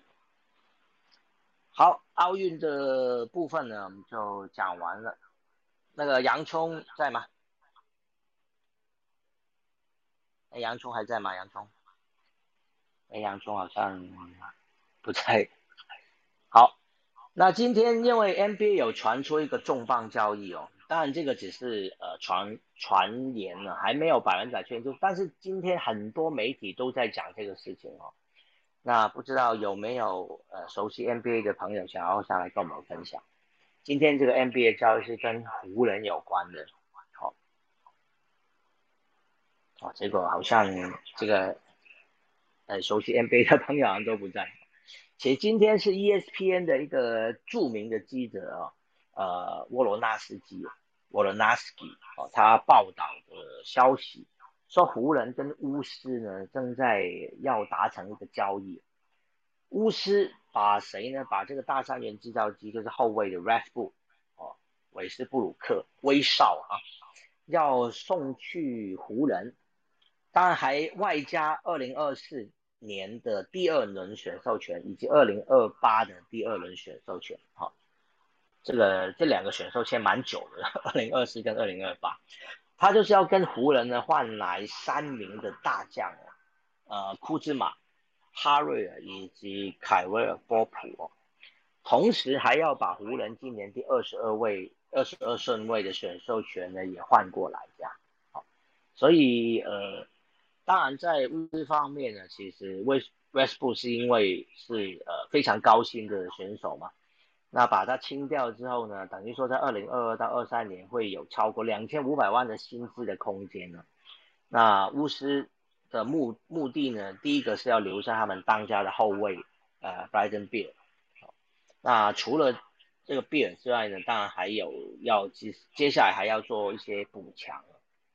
[SPEAKER 1] 好，奥运的部分呢，我们就讲完了。那个洋葱在吗？哎，洋葱还在吗？洋葱？哎，洋葱好像不在。好，那今天因为 NBA 有传出一个重磅交易哦，当然这个只是呃传传言了，还没有百分百确定。但是今天很多媒体都在讲这个事情哦。那不知道有没有呃熟悉 NBA 的朋友想要上来跟我们分享？今天这个 NBA 交易是跟湖人有关的，好，哦，结果好像这个呃熟悉 NBA 的朋友好像都不在。其实今天是 ESPN 的一个著名的记者哦，呃沃罗纳斯基，沃罗纳斯基哦，他报道的消息。说湖人跟巫师呢正在要达成一个交易，巫师把谁呢？把这个大三元制造机，就是后卫的 r e s b u 哦，韦斯布鲁克威少啊，要送去湖人，当然还外加二零二四年的第二轮选授权，以及二零二八的第二轮选授权。好，这个这两个选授签蛮久的，二零二四跟二零二八。他就是要跟湖人呢换来三名的大将啊呃，库兹马、哈瑞尔以及凯威尔波普哦，同时还要把湖人今年第二十二位、二十二顺位的选秀权呢也换过来，这样，好，所以呃，当然在物资方面呢，其实威威斯布是因为是呃非常高薪的选手嘛，那把它清掉之后呢，等于说在二零二二到二三年会有超过两千五百万的薪资的空间呢。那巫师的目目的呢，第一个是要留下他们当家的后卫，呃 b r y d e n Beer。那除了这个 Beer 之外呢，当然还有要接接下来还要做一些补强。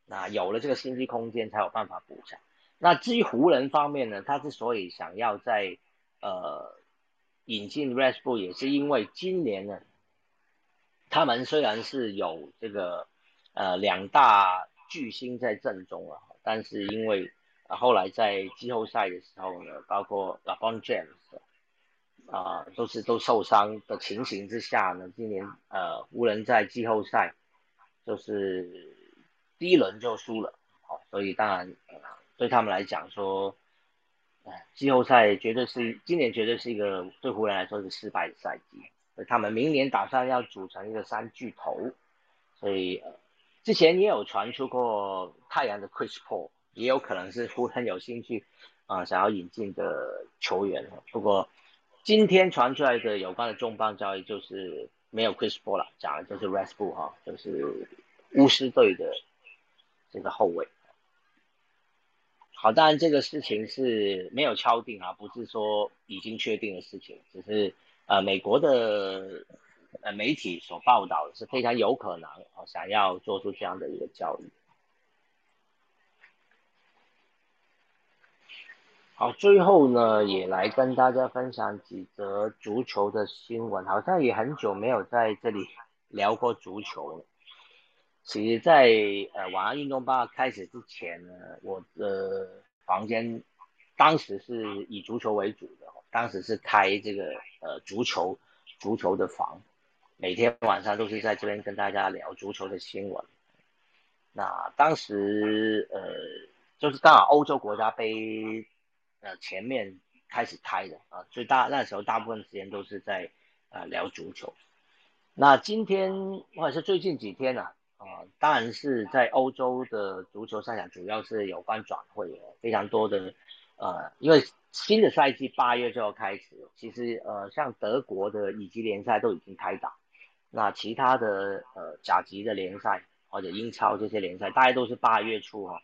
[SPEAKER 1] 那有了这个薪资空间，才有办法补强。那至于湖人方面呢，他之所以想要在呃引进 r e s t b u l 也是因为今年呢，他们虽然是有这个呃两大巨星在阵中啊，但是因为后来在季后赛的时候呢，包括 LeBron James 啊都是都受伤的情形之下呢，今年呃湖人在季后赛就是第一轮就输了，好，所以当然对他们来讲说。季后赛绝对是今年绝对是一个对湖人来说是失败的赛季，所以他们明年打算要组成一个三巨头，所以呃之前也有传出过太阳的 Chris Paul，也有可能是湖人有兴趣啊想要引进的球员，不过今天传出来的有关的重磅交易就是没有 Chris Paul 了，讲的就是 r e s t b u l 哈，就是巫师队的这个后卫。好，当然这个事情是没有敲定啊，不是说已经确定的事情，只是呃美国的呃媒体所报道是非常有可能哦想要做出这样的一个交易。好，最后呢也来跟大家分享几则足球的新闻，好像也很久没有在这里聊过足球了。其实，在呃晚安运动吧开始之前呢，我的房间当时是以足球为主的，当时是开这个呃足球足球的房，每天晚上都是在这边跟大家聊足球的新闻。那当时呃就是刚好欧洲国家杯呃前面开始开的啊，所以大那时候大部分时间都是在呃聊足球。那今天或者是最近几天呢？啊，啊当然是在欧洲的足球赛场，主要是有关转会的，非常多的，呃，因为新的赛季八月就要开始，其实呃，像德国的乙级联赛都已经开打，那其他的呃甲级的联赛或者英超这些联赛，大概都是八月初哈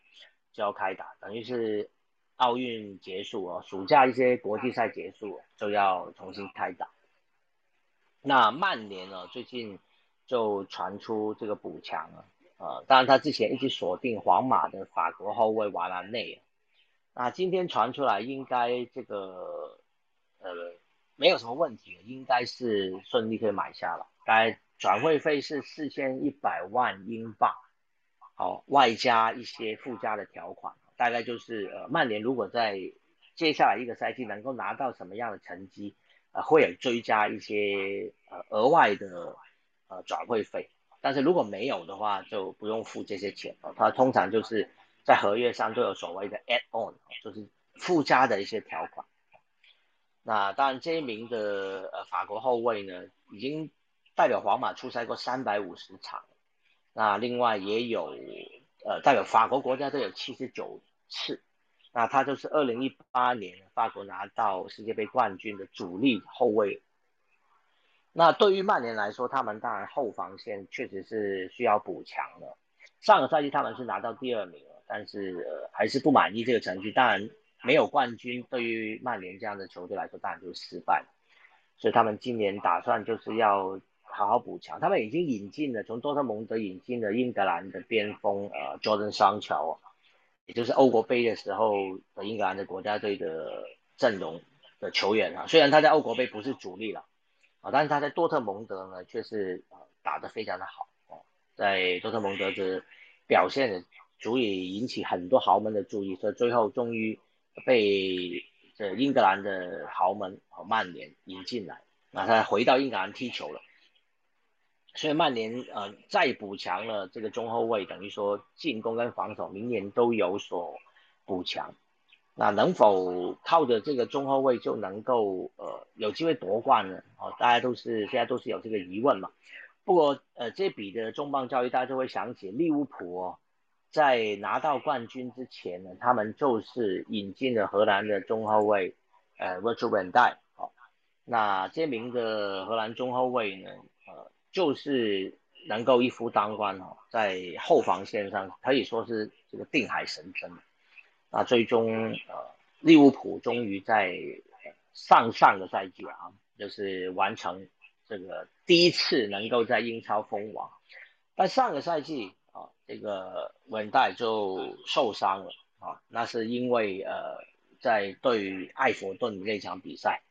[SPEAKER 1] 就要开打，等于是奥运结束哦，暑假一些国际赛结束就要重新开打。那曼联呢，最近。就传出这个补强了，呃，当然他之前一直锁定皇马的法国后卫瓦拉内，那今天传出来应该这个呃没有什么问题，应该是顺利可以买下了。该转会费是四千一百万英镑，好，外加一些附加的条款，大概就是呃曼联如果在接下来一个赛季能够拿到什么样的成绩，呃会有追加一些呃额外的。呃，转会费，但是如果没有的话，就不用付这些钱哦。它通常就是在合约上都有所谓的 add on，就是附加的一些条款。那当然，这一名的呃法国后卫呢，已经代表皇马出赛过三百五十场。那另外也有呃代表法国国家队有七十九次。那他就是二零一八年法国拿到世界杯冠军的主力后卫。那对于曼联来说，他们当然后防线确实是需要补强的。上个赛季他们是拿到第二名了，但是呃还是不满意这个成绩。当然没有冠军，对于曼联这样的球队来说，当然就是失败。所以他们今年打算就是要好好补强。他们已经引进了从多特蒙德引进了英格兰的边锋呃 Jordan 双桥，也就是欧国杯的时候的英格兰的国家队的阵容的球员啊。虽然他在欧国杯不是主力了。啊，但是他在多特蒙德呢，却是呃打得非常的好哦，在多特蒙德的表现足以引起很多豪门的注意，所以最后终于被这英格兰的豪门和曼联引进来，那他回到英格兰踢球了，所以曼联呃再补强了这个中后卫，等于说进攻跟防守明年都有所补强。那能否靠着这个中后卫就能够呃有机会夺冠呢？哦，大家都是现在都是有这个疑问嘛。不过呃这笔的重磅交易，大家就会想起利物浦哦，在拿到冠军之前呢，他们就是引进了荷兰的中后卫呃 Virgil van d y 哦。那这名的荷兰中后卫呢，呃，就是能够一夫当关哦，在后防线上可以说是这个定海神针。那最终呃，利物浦终于在上上个赛季啊，就是完成这个第一次能够在英超封王。但上个赛季啊，这个文代就受伤了啊，那是因为呃，在对艾弗顿那场比赛。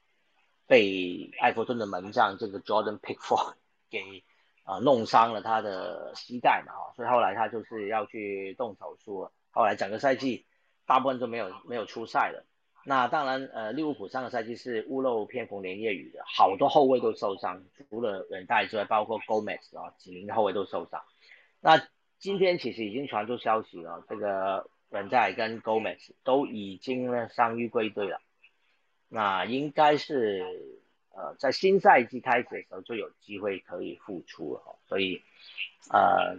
[SPEAKER 1] 被艾弗顿的门将这个 Jordan Pickford [LAUGHS] 给啊弄伤了他的膝盖嘛，哈，所以后来他就是要去动手术了。后来整个赛季大部分都没有没有出赛了。那当然，呃，利物浦上个赛季是屋漏偏逢连夜雨的，好多后卫都受伤，除了远代之外，包括 Gomez 啊，几名后卫都受伤。那今天其实已经传出消息了，这个远代跟 Gomez 都已经呢伤愈归队了。那应该是呃，在新赛季开始的时候就有机会可以复出了，所以呃，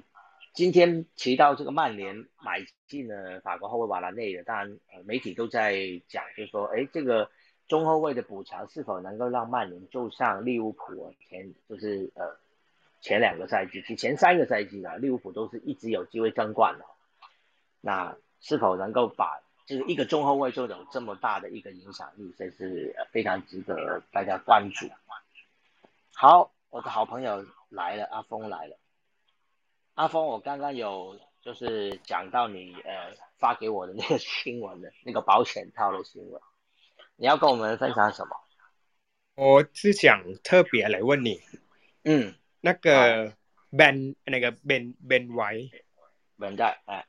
[SPEAKER 1] 今天提到这个曼联买进了法国后卫瓦拉内的，当然呃媒体都在讲，就是说，哎，这个中后卫的补强是否能够让曼联就像利物浦前就是呃前两个赛季，其前三个赛季啊，利物浦都是一直有机会争冠的，那是否能够把？就是一个中后卫就有这么大的一个影响力，这是非常值得大家关注。好，我的好朋友来了，阿峰来了。阿峰，我刚刚有就是讲到你呃发给我的那个 [LAUGHS] 新闻的那个保险套的新闻，你要跟我们分享什么？
[SPEAKER 3] 我是想特别来问你，
[SPEAKER 1] 嗯，
[SPEAKER 3] 那个 Ben 那个 Ben Ben
[SPEAKER 1] White，Ben 在哎。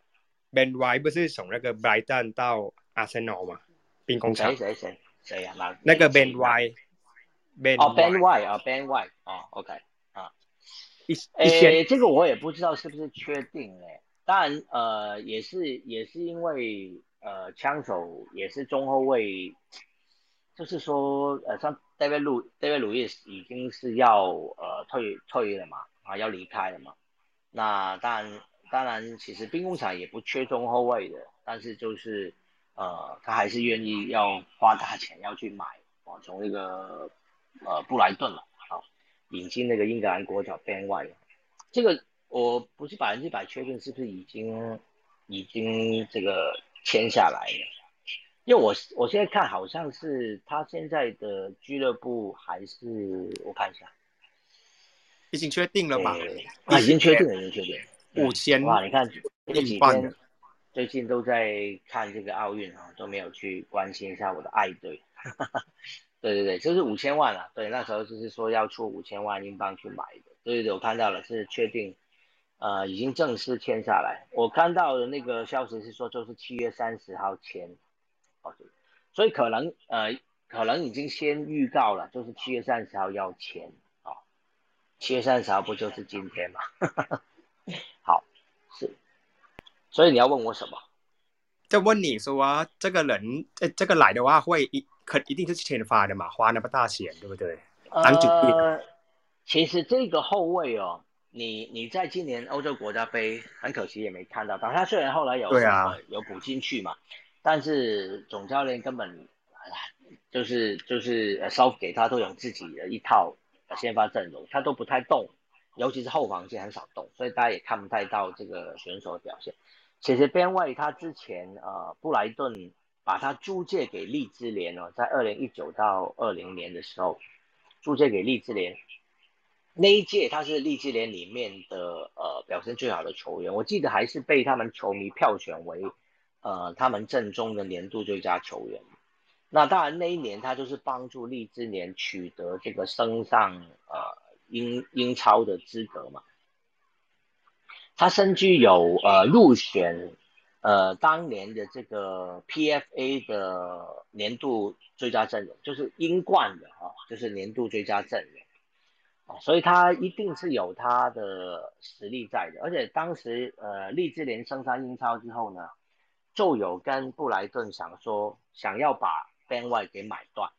[SPEAKER 3] Ben White 不是从那个 Brighton 到 Arsenal 吗？兵工厂。
[SPEAKER 1] 谁谁谁谁呀？那
[SPEAKER 3] 那个 Ben White，Ben
[SPEAKER 1] 哦 Ben White 啊 Ben White 哦 OK 啊。诶，这个我也不知道是不是确定诶。当然呃也是也是因为呃枪手也是中后卫，就是说呃像 David Lu David Luiz 已经是要呃退退了嘛啊要离开了嘛。那当然。当然，其实兵工厂也不缺中后卫的，但是就是，呃，他还是愿意要花大钱要去买，哦，从那个呃布莱顿嘛，好，引进那个英格兰国脚 Ben White，这个我不是百分之百确定是不是已经已经这个签下来了，因为我我现在看好像是他现在的俱乐部还是我看一下，
[SPEAKER 3] 已经确定了吧？
[SPEAKER 1] 啊，已经确定了，已经确定。
[SPEAKER 3] 五千
[SPEAKER 1] 哇！你看这几天最近都在看这个奥运啊，都没有去关心一下我的爱队。对对对，就是五千万啊！对，那时候就是说要出五千万英镑去买的。对对，我看到了，是确定，呃，已经正式签下来。我看到的那个消息是说，就是七月三十号签。哦，所以可能呃，可能已经先预告了，就是七月三十号要签啊。七月三十号不就是今天吗？[LAUGHS] 好，是，所以你要问我什么？
[SPEAKER 3] 就问你说，这个人，这这个来的话，会一可一定是签发的嘛？花那么大钱，对不对？
[SPEAKER 1] 呃，其实这个后卫哦，你你在今年欧洲国家杯很可惜也没看到他。他虽然后来有
[SPEAKER 3] 对啊
[SPEAKER 1] 有补进去嘛，但是总教练根本就是就是稍给他都有自己的一套先发阵容，他都不太动。尤其是后防线很少动，所以大家也看不太到这个选手的表现。其实边卫他之前呃布莱顿把他租借给利兹联哦，在二零一九到二零年的时候租借给利兹联，那一届他是利兹联里面的呃表现最好的球员，我记得还是被他们球迷票选为呃他们阵中的年度最佳球员。那当然那一年他就是帮助利兹联取得这个升上呃。英英超的资格嘛，他甚至有呃入选呃当年的这个 PFA 的年度最佳阵容，就是英冠的啊，就是年度最佳阵容，所以他一定是有他的实力在的。而且当时呃利兹联升上英超之后呢，就有跟布莱顿想说想要把 Ben White 给买断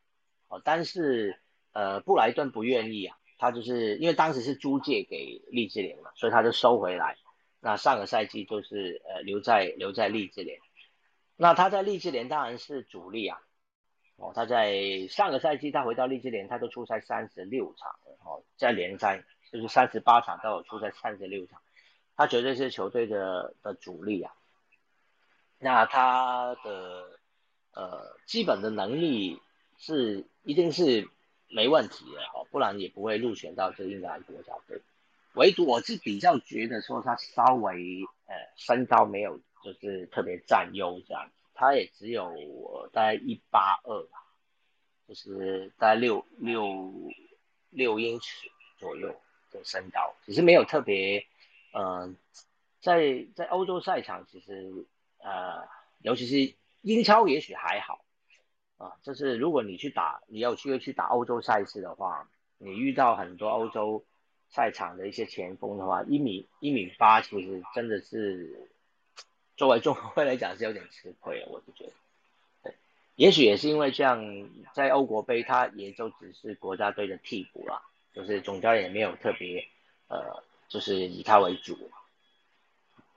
[SPEAKER 1] 哦，但是呃布莱顿不愿意啊。他就是因为当时是租借给利兹联嘛，所以他就收回来。那上个赛季就是呃留在留在利兹联。那他在利兹联当然是主力啊。哦，他在上个赛季他回到利兹联，他都出赛三十六场哦，在联赛就是三十八场都有出赛三十六场，他绝对是球队的的主力啊。那他的呃基本的能力是一定是没问题的哦，不然也不会入选到这英格兰国家队。唯独我是比较觉得说他稍微呃身高没有就是特别占优这样，他也只有大概一八二吧，就是大概六六六英尺左右的身高，只是没有特别嗯在在欧洲赛场其实呃尤其是英超也许还好啊，就是如果你去打你有机会去打欧洲赛事的话，你遇到很多欧洲。赛场的一些前锋的话，一米一米八，其实真的是作为中后卫来讲是有点吃亏了，我就觉得。对，也许也是因为这样，在欧国杯他也就只是国家队的替补啦，就是总教练也没有特别呃，就是以他为主。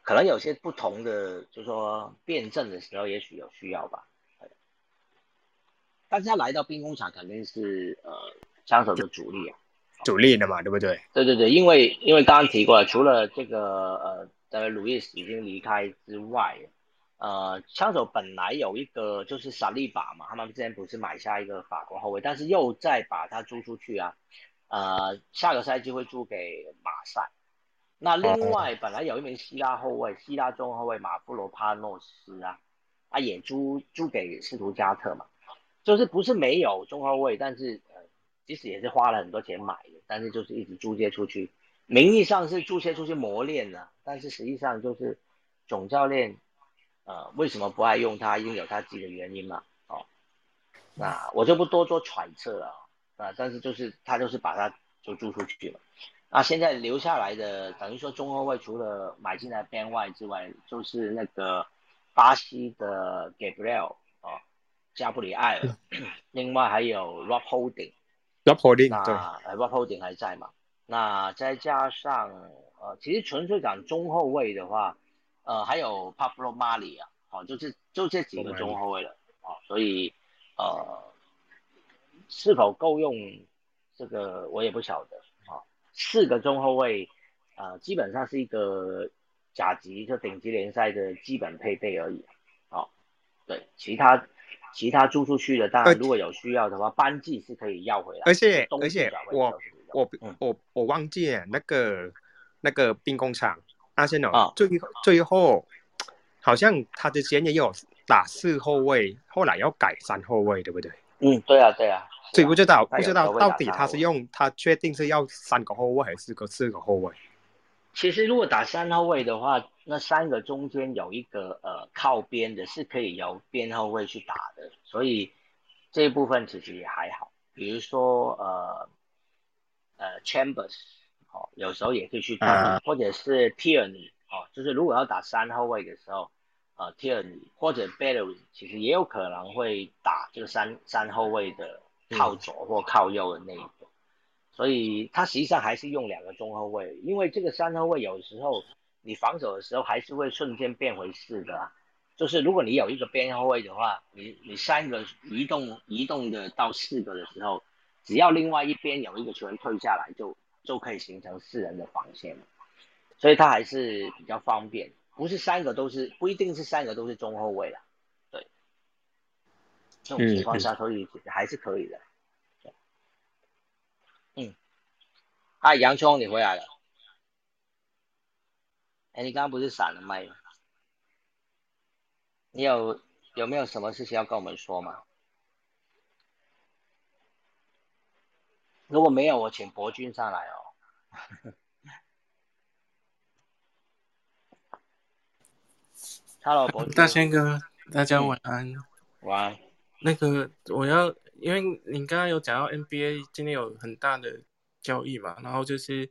[SPEAKER 1] 可能有些不同的，就是说辩证的时候，也许有需要吧。但是他来到兵工厂肯定是呃枪手的主力啊。
[SPEAKER 3] 主力的嘛，对不对？
[SPEAKER 1] 对对对，因为因为刚刚提过了，除了这个呃的鲁伊斯已经离开之外，呃，枪手本来有一个就是萨利巴嘛，他们之前不是买下一个法国后卫，但是又再把他租出去啊，呃，下个赛季会租给马赛。那另外本来有一名希腊后卫，希腊中后卫马夫罗帕诺斯啊，啊也租租给斯图加特嘛，就是不是没有中后卫，但是。即使也是花了很多钱买的，但是就是一直租借出去，名义上是租借出去磨练啊，但是实际上就是总教练呃为什么不爱用他，一定有他自己的原因嘛，哦，那我就不多做揣测了啊，但是就是他就是把他就租出去了，那现在留下来的等于说中后卫除了买进来边外之外，就是那个巴西的 Gabriel 哦，加布里埃尔，另外还有 Rob Holding。
[SPEAKER 3] Rob Holding
[SPEAKER 1] 对，呃，Rob Holding 还在嘛？那再加上呃，其实纯粹讲中后卫的话，呃，还有 Pablo Mari 啊，哦，就是就这几个中后卫了，哦，所以呃，是否够用这个我也不晓得啊。四个中后卫啊，基本上是一个甲级就顶级联赛的基本配备而已，哦，对，其他。其他租出去的，当然如果有需要的话，班季是可以要回来。
[SPEAKER 3] 而且而且我我我我忘记了那个那个兵工厂阿仙奴最最后好像他之前也有打四后卫，后来要改三后卫，对不对？
[SPEAKER 1] 嗯，对啊对啊。
[SPEAKER 3] 所以不知道不知道到底他是用他确定是要三个后卫还是个四个后卫？
[SPEAKER 1] 其实如果打三后卫的话，那三个中间有一个呃靠边的，是可以由边后卫去打的，所以这一部分其实也还好。比如说呃呃 Chambers 哦，有时候也可以去打，或者是 Tierney 哦，就是如果要打三后卫的时候，呃 Tierney 或者 Bellery 其实也有可能会打这个三三后卫的靠左或靠右的那一个。所以他实际上还是用两个中后卫，因为这个三后卫有时候你防守的时候还是会瞬间变回四个，啊。就是如果你有一个边后卫的话，你你三个移动移动的到四个的时候，只要另外一边有一个球员退下来，就就可以形成四人的防线所以他还是比较方便，不是三个都是不一定是三个都是中后卫啦，对，这种情况下所以还是可以的。嗯。嗨，杨聪，你回来了。哎，你刚刚不是闪了麦吗？你有有没有什么事情要跟我们说吗？如果没有，我请博君上来哦。Hello，博君。
[SPEAKER 4] 大仙哥，大家晚安。
[SPEAKER 1] 晚安。
[SPEAKER 4] 那个，我要，因为你刚刚有讲到 NBA 今天有很大的。交易嘛，然后就是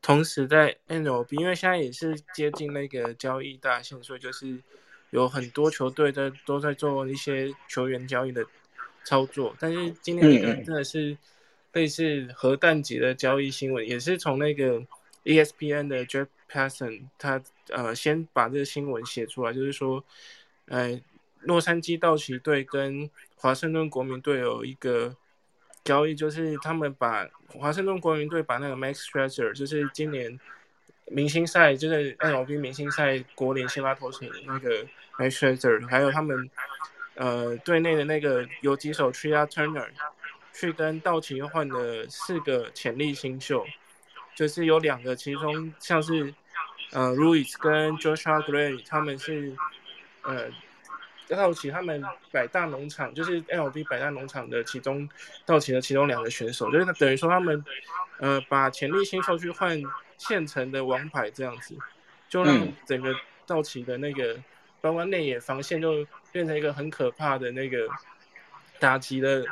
[SPEAKER 4] 同时在 NLB，因为现在也是接近那个交易大限，所以就是有很多球队在都在做一些球员交易的操作。但是今天一个真的是类似核弹级的交易新闻，也是从那个 ESPN 的 Jeff Passan 他呃先把这个新闻写出来，就是说，呃，洛杉矶道奇队跟华盛顿国民队有一个交易，就是他们把华盛顿国民队把那个 Max Scherzer，就是今年明星赛，就是 MLB 明星赛国联先发投手那个 Max Scherzer，还有他们呃队内的那个有几手 Tria Turner，去跟道奇换的四个潜力新秀，就是有两个，其中像是呃 Ruiz 跟 Joshua Gray，他们是呃。道奇他们百大农场就是 LB 百大农场的其中道奇的其中两个选手，就是等于说他们呃把潜力新秀去换现成的王牌这样子，就让整个道奇的那个包括内野防线就变成一个很可怕的那个打击的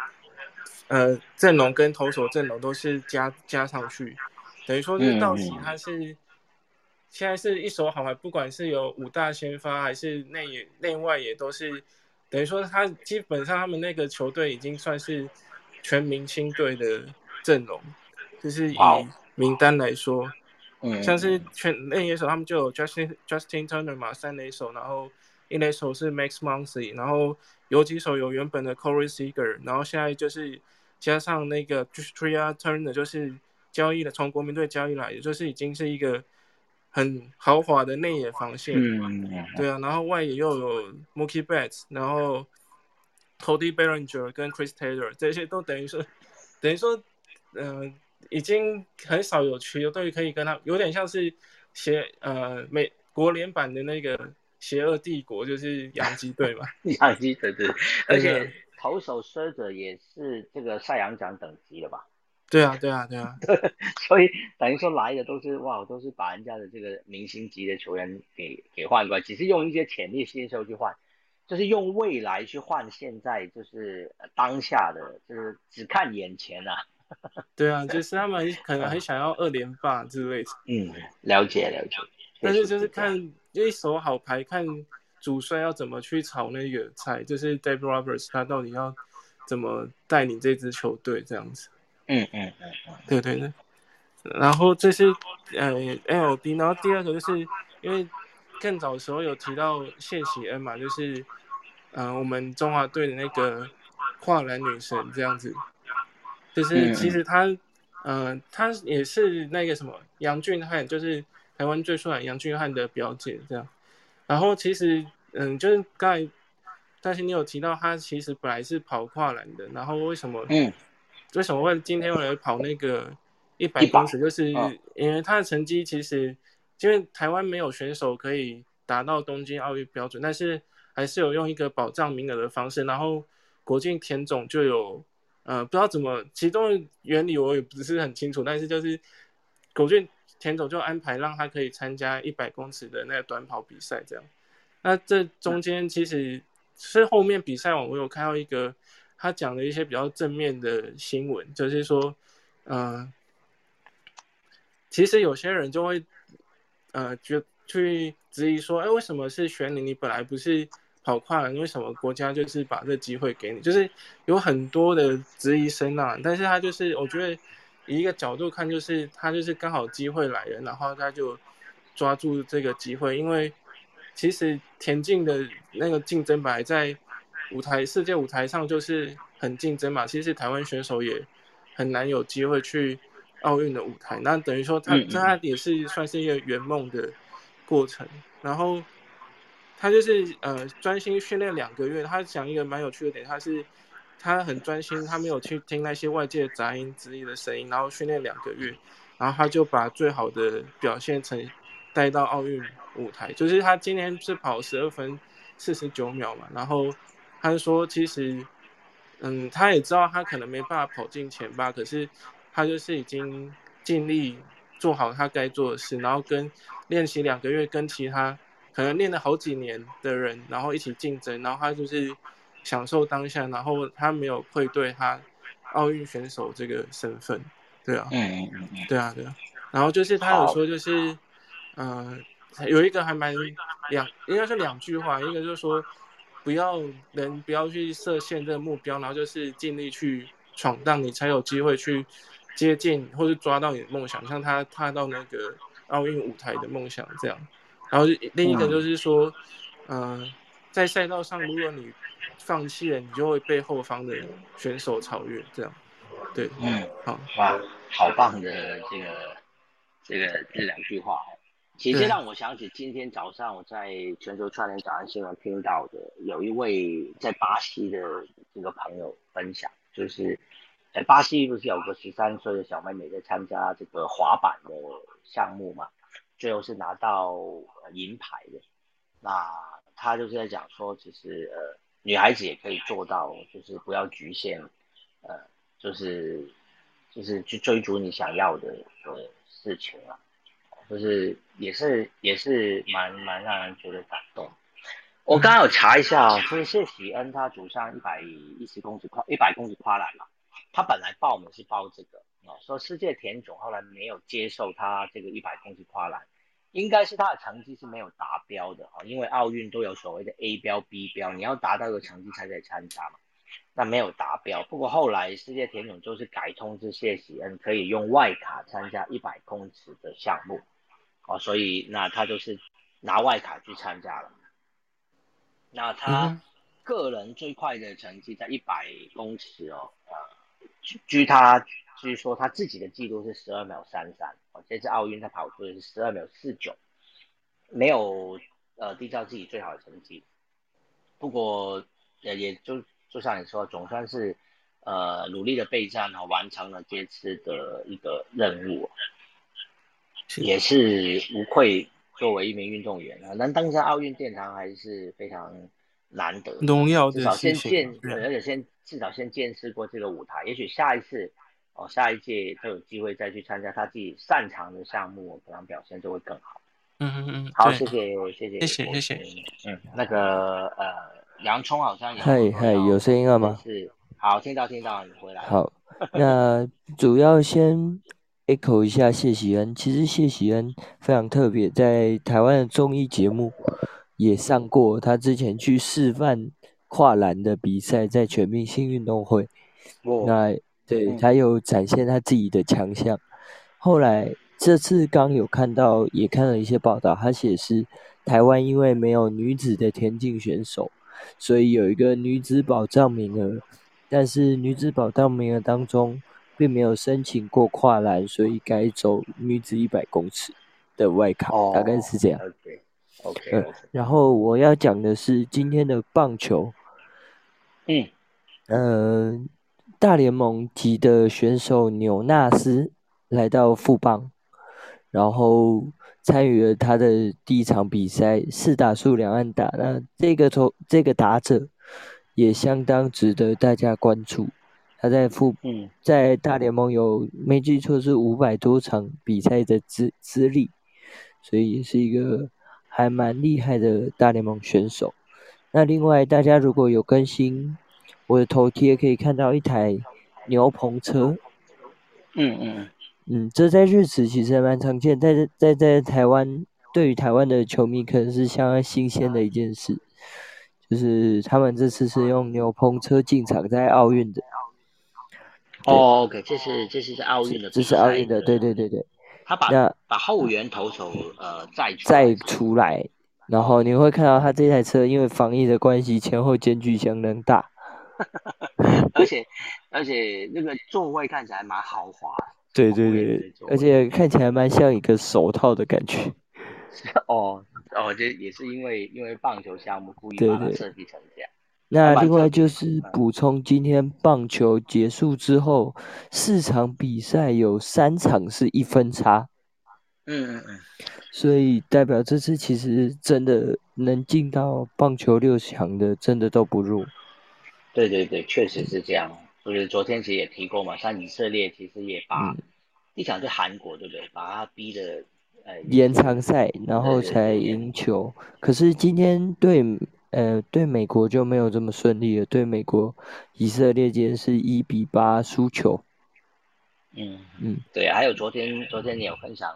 [SPEAKER 4] 呃阵容跟投手阵容都是加加上去，等于说是道奇他是。现在是一手好牌，不管是有五大先发还是内内外也都是，等于说他基本上他们那个球队已经算是全明星队的阵容，就是以名单来说，嗯，像是全内野手他们就有 Justin Justin Turner 嘛，三垒手，然后一垒手是 Max Muncy，然后游击手有原本的 Corey Seager，然后现在就是加上那个 Tria Turner，就是交易的从国民队交易来，也就是已经是一个。很豪华的内野防线，对啊，然后外野又有 Mookie Betts，然后 Cody Bellinger 跟 Chris Taylor 这些都等于说，等于说，嗯，已经很少有球队可以跟他有点像是邪呃美国联版的那个邪恶帝国，就是洋基队嘛，[LAUGHS]
[SPEAKER 1] 洋基队对，而且投手狮者也是这个赛扬奖等级的吧。
[SPEAKER 4] 对啊，对啊，对啊，[LAUGHS]
[SPEAKER 1] 所以等于说来的都是哇，都是把人家的这个明星级的球员给给换过来，只是用一些潜力新秀去换，就是用未来去换现在就是当下的，就是只看眼前啊。[LAUGHS]
[SPEAKER 4] 对啊，就是他们可能很想要二连霸之类的。
[SPEAKER 1] 嗯，了解了解。
[SPEAKER 4] 但是就是看一手好牌，看主帅要怎么去炒那个菜，就是 Dave Roberts 他到底要怎么带领这支球队这样子。
[SPEAKER 1] 嗯嗯嗯嗯，
[SPEAKER 4] 对对对，然后这是呃 L B，然后第二个就是因为更早的时候有提到谢喜恩嘛，就是呃我们中华队的那个跨栏女神这样子，就是其实她呃她也是那个什么杨俊汉，就是台湾最帅杨俊汉的表姐这样，然后其实嗯就是刚才但是你有提到她其实本来是跑跨栏的，然后为什么嗯？为什么会今天来跑那个一百公尺？就是因为他的成绩其实，因为台湾没有选手可以达到东京奥运标准，但是还是有用一个保障名额的方式。然后国境田总就有，呃，不知道怎么其中原理我也不是很清楚，但是就是国境田总就安排让他可以参加一百公尺的那个短跑比赛，这样。那这中间其实是后面比赛网我有看到一个。他讲了一些比较正面的新闻，就是说，嗯，其实有些人就会，呃，就去质疑说，哎，为什么是选你？你本来不是跑快了，为什么国家就是把这机会给你？就是有很多的质疑声啊。但是他就是，我觉得以一个角度看，就是他就是刚好机会来了，然后他就抓住这个机会，因为其实田径的那个竞争本来在。舞台世界舞台上就是很竞争嘛，其实台湾选手也很难有机会去奥运的舞台。那等于说他他也是算是一个圆梦的过程。然后他就是呃专心训练两个月。他讲一个蛮有趣的点，他是他很专心，他没有去听那些外界杂音之类的声音，然后训练两个月，然后他就把最好的表现成带到奥运舞台。就是他今天是跑十二分四十九秒嘛，然后。他说：“其实，嗯，他也知道他可能没办法跑进前八，可是他就是已经尽力做好他该做的事，然后跟练习两个月，跟其他可能练了好几年的人，然后一起竞争，然后他就是享受当下，然后他没有愧对他奥运选手这个身份，对啊，
[SPEAKER 1] 嗯嗯嗯嗯，
[SPEAKER 4] 对啊对啊，然后就是他有说就是，嗯，有一个还蛮两应该是两句话，一个就是说。”不要人不要去设限这个目标，然后就是尽力去闯荡，你才有机会去接近或者抓到你的梦想，像他踏到那个奥运舞台的梦想这样。然后另一个就是说，嗯，在赛道上，如果你放弃了，你就会被后方的选手超越。这样，对，
[SPEAKER 1] 嗯，
[SPEAKER 4] 好，
[SPEAKER 1] 哇，好棒的这个这个这两句话。其实让我想起今天早上我在全球串联早安新闻听到的，有一位在巴西的这个朋友分享，就是，在巴西不是有个十三岁的小妹妹在参加这个滑板的项目嘛，最后是拿到银牌的。那他就是在讲说，其实呃，女孩子也可以做到，就是不要局限，呃，就是就是去追逐你想要的的事情啊。就是也是也是蛮蛮让人觉得感动。我刚刚有查一下哦，就是谢喜恩他主上一百一十公尺跨一百公尺跨栏嘛，他本来报名是报这个哦，说世界田总后来没有接受他这个一百公尺跨栏，应该是他的成绩是没有达标的哈，因为奥运都有所谓的 A 标 B 标，你要达到一个成绩才可以参加嘛，那没有达标。不过后来世界田总就是改通知谢喜恩可以用外卡参加一百公尺的项目。哦，所以那他就是拿外卡去参加了。那他个人最快的成绩在一百公尺哦，呃，据他据说他自己的记录是十二秒三三，哦，这次奥运他跑出的是十二秒四九，没有呃缔造自己最好的成绩。不过也也就就像你说，总算是呃努力的备战哦完成了这次的一个任务。也是无愧作为一名运动员啊能登上奥运殿堂还是非常难得
[SPEAKER 4] 荣耀
[SPEAKER 1] 至少先见而且先至少先见识过这个舞台也许下一次哦下一届都有机会再去参加他自己擅长的项目可能表现就会更好。
[SPEAKER 4] 嗯嗯嗯
[SPEAKER 1] 好谢谢谢
[SPEAKER 4] 谢谢谢谢
[SPEAKER 1] 嗯那个呃洋葱好像
[SPEAKER 5] 也嘿嘿有声音了吗？
[SPEAKER 1] 是好听到听到你回来
[SPEAKER 5] 好 [LAUGHS] 那主要先 echo 一下谢喜恩，其实谢喜恩非常特别，在台湾的综艺节目也上过。他之前去示范跨栏的比赛，在全明星运动会，那对他有展现他自己的强项。后来这次刚有看到，也看了一些报道，他写是台湾因为没有女子的田径选手，所以有一个女子保障名额，但是女子保障名额当中。并没有申请过跨栏，所以改走女子一百公尺的外卡，大概是这样。
[SPEAKER 1] OK，OK。
[SPEAKER 5] 然后我要讲的是今天的棒球。
[SPEAKER 1] 嗯，
[SPEAKER 5] 呃，大联盟级的选手纽纳斯来到富邦，然后参与了他的第一场比赛，四打数两安打。那这个投这个打者也相当值得大家关注。他在副在大联盟有没记错是五百多场比赛的资资历，所以也是一个还蛮厉害的大联盟选手。那另外大家如果有更新我的头贴，可以看到一台牛棚车。
[SPEAKER 1] 嗯嗯
[SPEAKER 5] 嗯，这在日子其实还蛮常见，在在在台湾对于台湾的球迷可能是相当新鲜的一件事，就是他们这次是用牛棚车进场在奥运的。
[SPEAKER 1] 哦，OK，这是这是奥运的，
[SPEAKER 5] 这是奥运的，对对对对。
[SPEAKER 1] 他把把后援投手呃再
[SPEAKER 5] 再出来，然后你会看到他这台车因为防疫的关系，前后间距相当大。[LAUGHS]
[SPEAKER 1] 而且而且那个座位看起来蛮豪华。
[SPEAKER 5] 对对对，而且看起来蛮像一个手套的感觉。[LAUGHS]
[SPEAKER 1] 哦哦，这也是因为因为棒球项目故意把它设计成这样。
[SPEAKER 5] 那另外就是补充，今天棒球结束之后，四场比赛有三场是一分差。
[SPEAKER 1] 嗯嗯嗯。
[SPEAKER 5] 所以代表这次其实真的能进到棒球六强的，真的都不弱。
[SPEAKER 1] 对对对，确实是这样。就是昨天其实也提过嘛，像以色列其实也把一场对韩国，对不对？把他逼的呃
[SPEAKER 5] 延长赛，然后才赢球。可是今天对。呃，对美国就没有这么顺利了。对美国，以色列今天是一比八输球。
[SPEAKER 1] 嗯嗯，对，还有昨天，昨天你有分享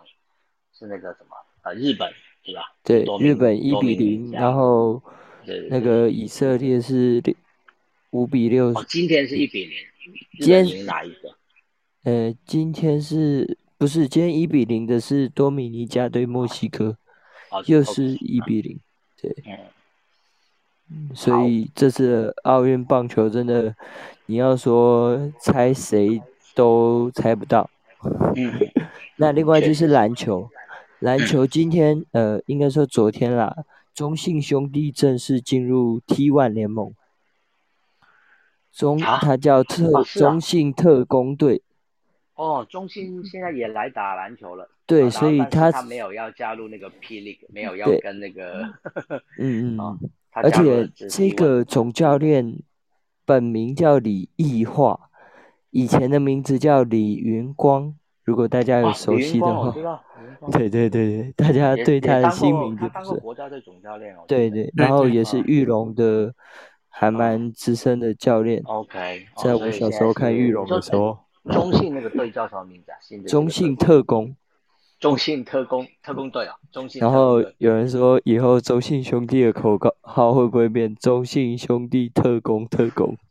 [SPEAKER 1] 是那个什么呃，日本对吧？
[SPEAKER 5] 对，日本一比零，然后那个以色列是五比六。
[SPEAKER 1] 哦，今天是一比零。今天哪一个？
[SPEAKER 5] 呃，今天是不是今天一比零的是多米尼加对墨西哥？又是一比零，对。所以这次奥运棒球真的，你要说猜谁都猜不到。
[SPEAKER 1] 嗯，
[SPEAKER 5] 那另外就是篮球，篮球今天呃，应该说昨天啦，中信兄弟正式进入 T1 联盟。中，他叫特中信特工队。
[SPEAKER 1] 哦，中信现在也来打篮球了。
[SPEAKER 5] 对，所以
[SPEAKER 1] 他
[SPEAKER 5] 他
[SPEAKER 1] 没有要加入那个 P League，没有要跟那个。
[SPEAKER 5] 嗯嗯。[LAUGHS] 而且这个总教练本名叫李易化，以前的名字叫李云光。如果大家有熟悉的话，[LAUGHS] 对对对对，大家对他的新名字
[SPEAKER 1] 不是。国家队总教练哦。
[SPEAKER 5] 对对，然后也是玉龙的。还蛮资深的教练。
[SPEAKER 1] OK，
[SPEAKER 5] 在我小时候看玉龙的时候，
[SPEAKER 1] 中信那个队叫什么名字啊？
[SPEAKER 5] 中信特工。
[SPEAKER 1] 中信特工特工队啊，中信。
[SPEAKER 5] 然后有人说，以后中信兄弟的口号会不会变中信兄弟特工特工？[LAUGHS]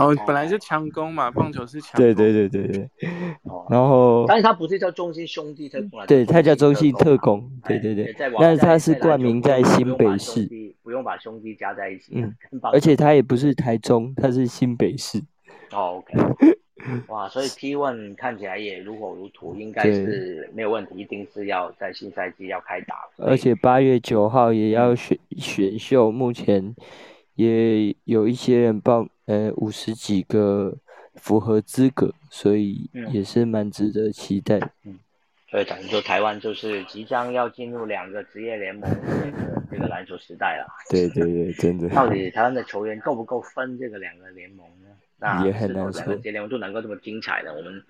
[SPEAKER 4] 哦，本来就强攻嘛，棒球是强。
[SPEAKER 5] 对对对对对。然后，
[SPEAKER 1] 但是他不是叫中信兄弟特工，
[SPEAKER 5] 对他叫中信特工。对对对。但是他是冠名在新北市，
[SPEAKER 1] 不用把兄弟加在一起。
[SPEAKER 5] 嗯。而且他也不是台中，他是新北市。
[SPEAKER 1] 哦，OK。[LAUGHS] 哇，所以 T1 看起来也如火如荼，应该是没有问题，一定是要在新赛季要开打。
[SPEAKER 5] 而且八月九号也要选选秀，目前也有一些人报。呃，五十几个符合资格，所以也是蛮值得期待。
[SPEAKER 1] 嗯，所以等于说台湾就是即将要进入两个职业联盟的这个篮球时代了。[LAUGHS]
[SPEAKER 5] 对对对，真的。
[SPEAKER 1] 到底台湾的球员够不够分这个两个联盟呢？那
[SPEAKER 5] 也很难说。两
[SPEAKER 1] 个职业联盟就能够这么精彩的，我们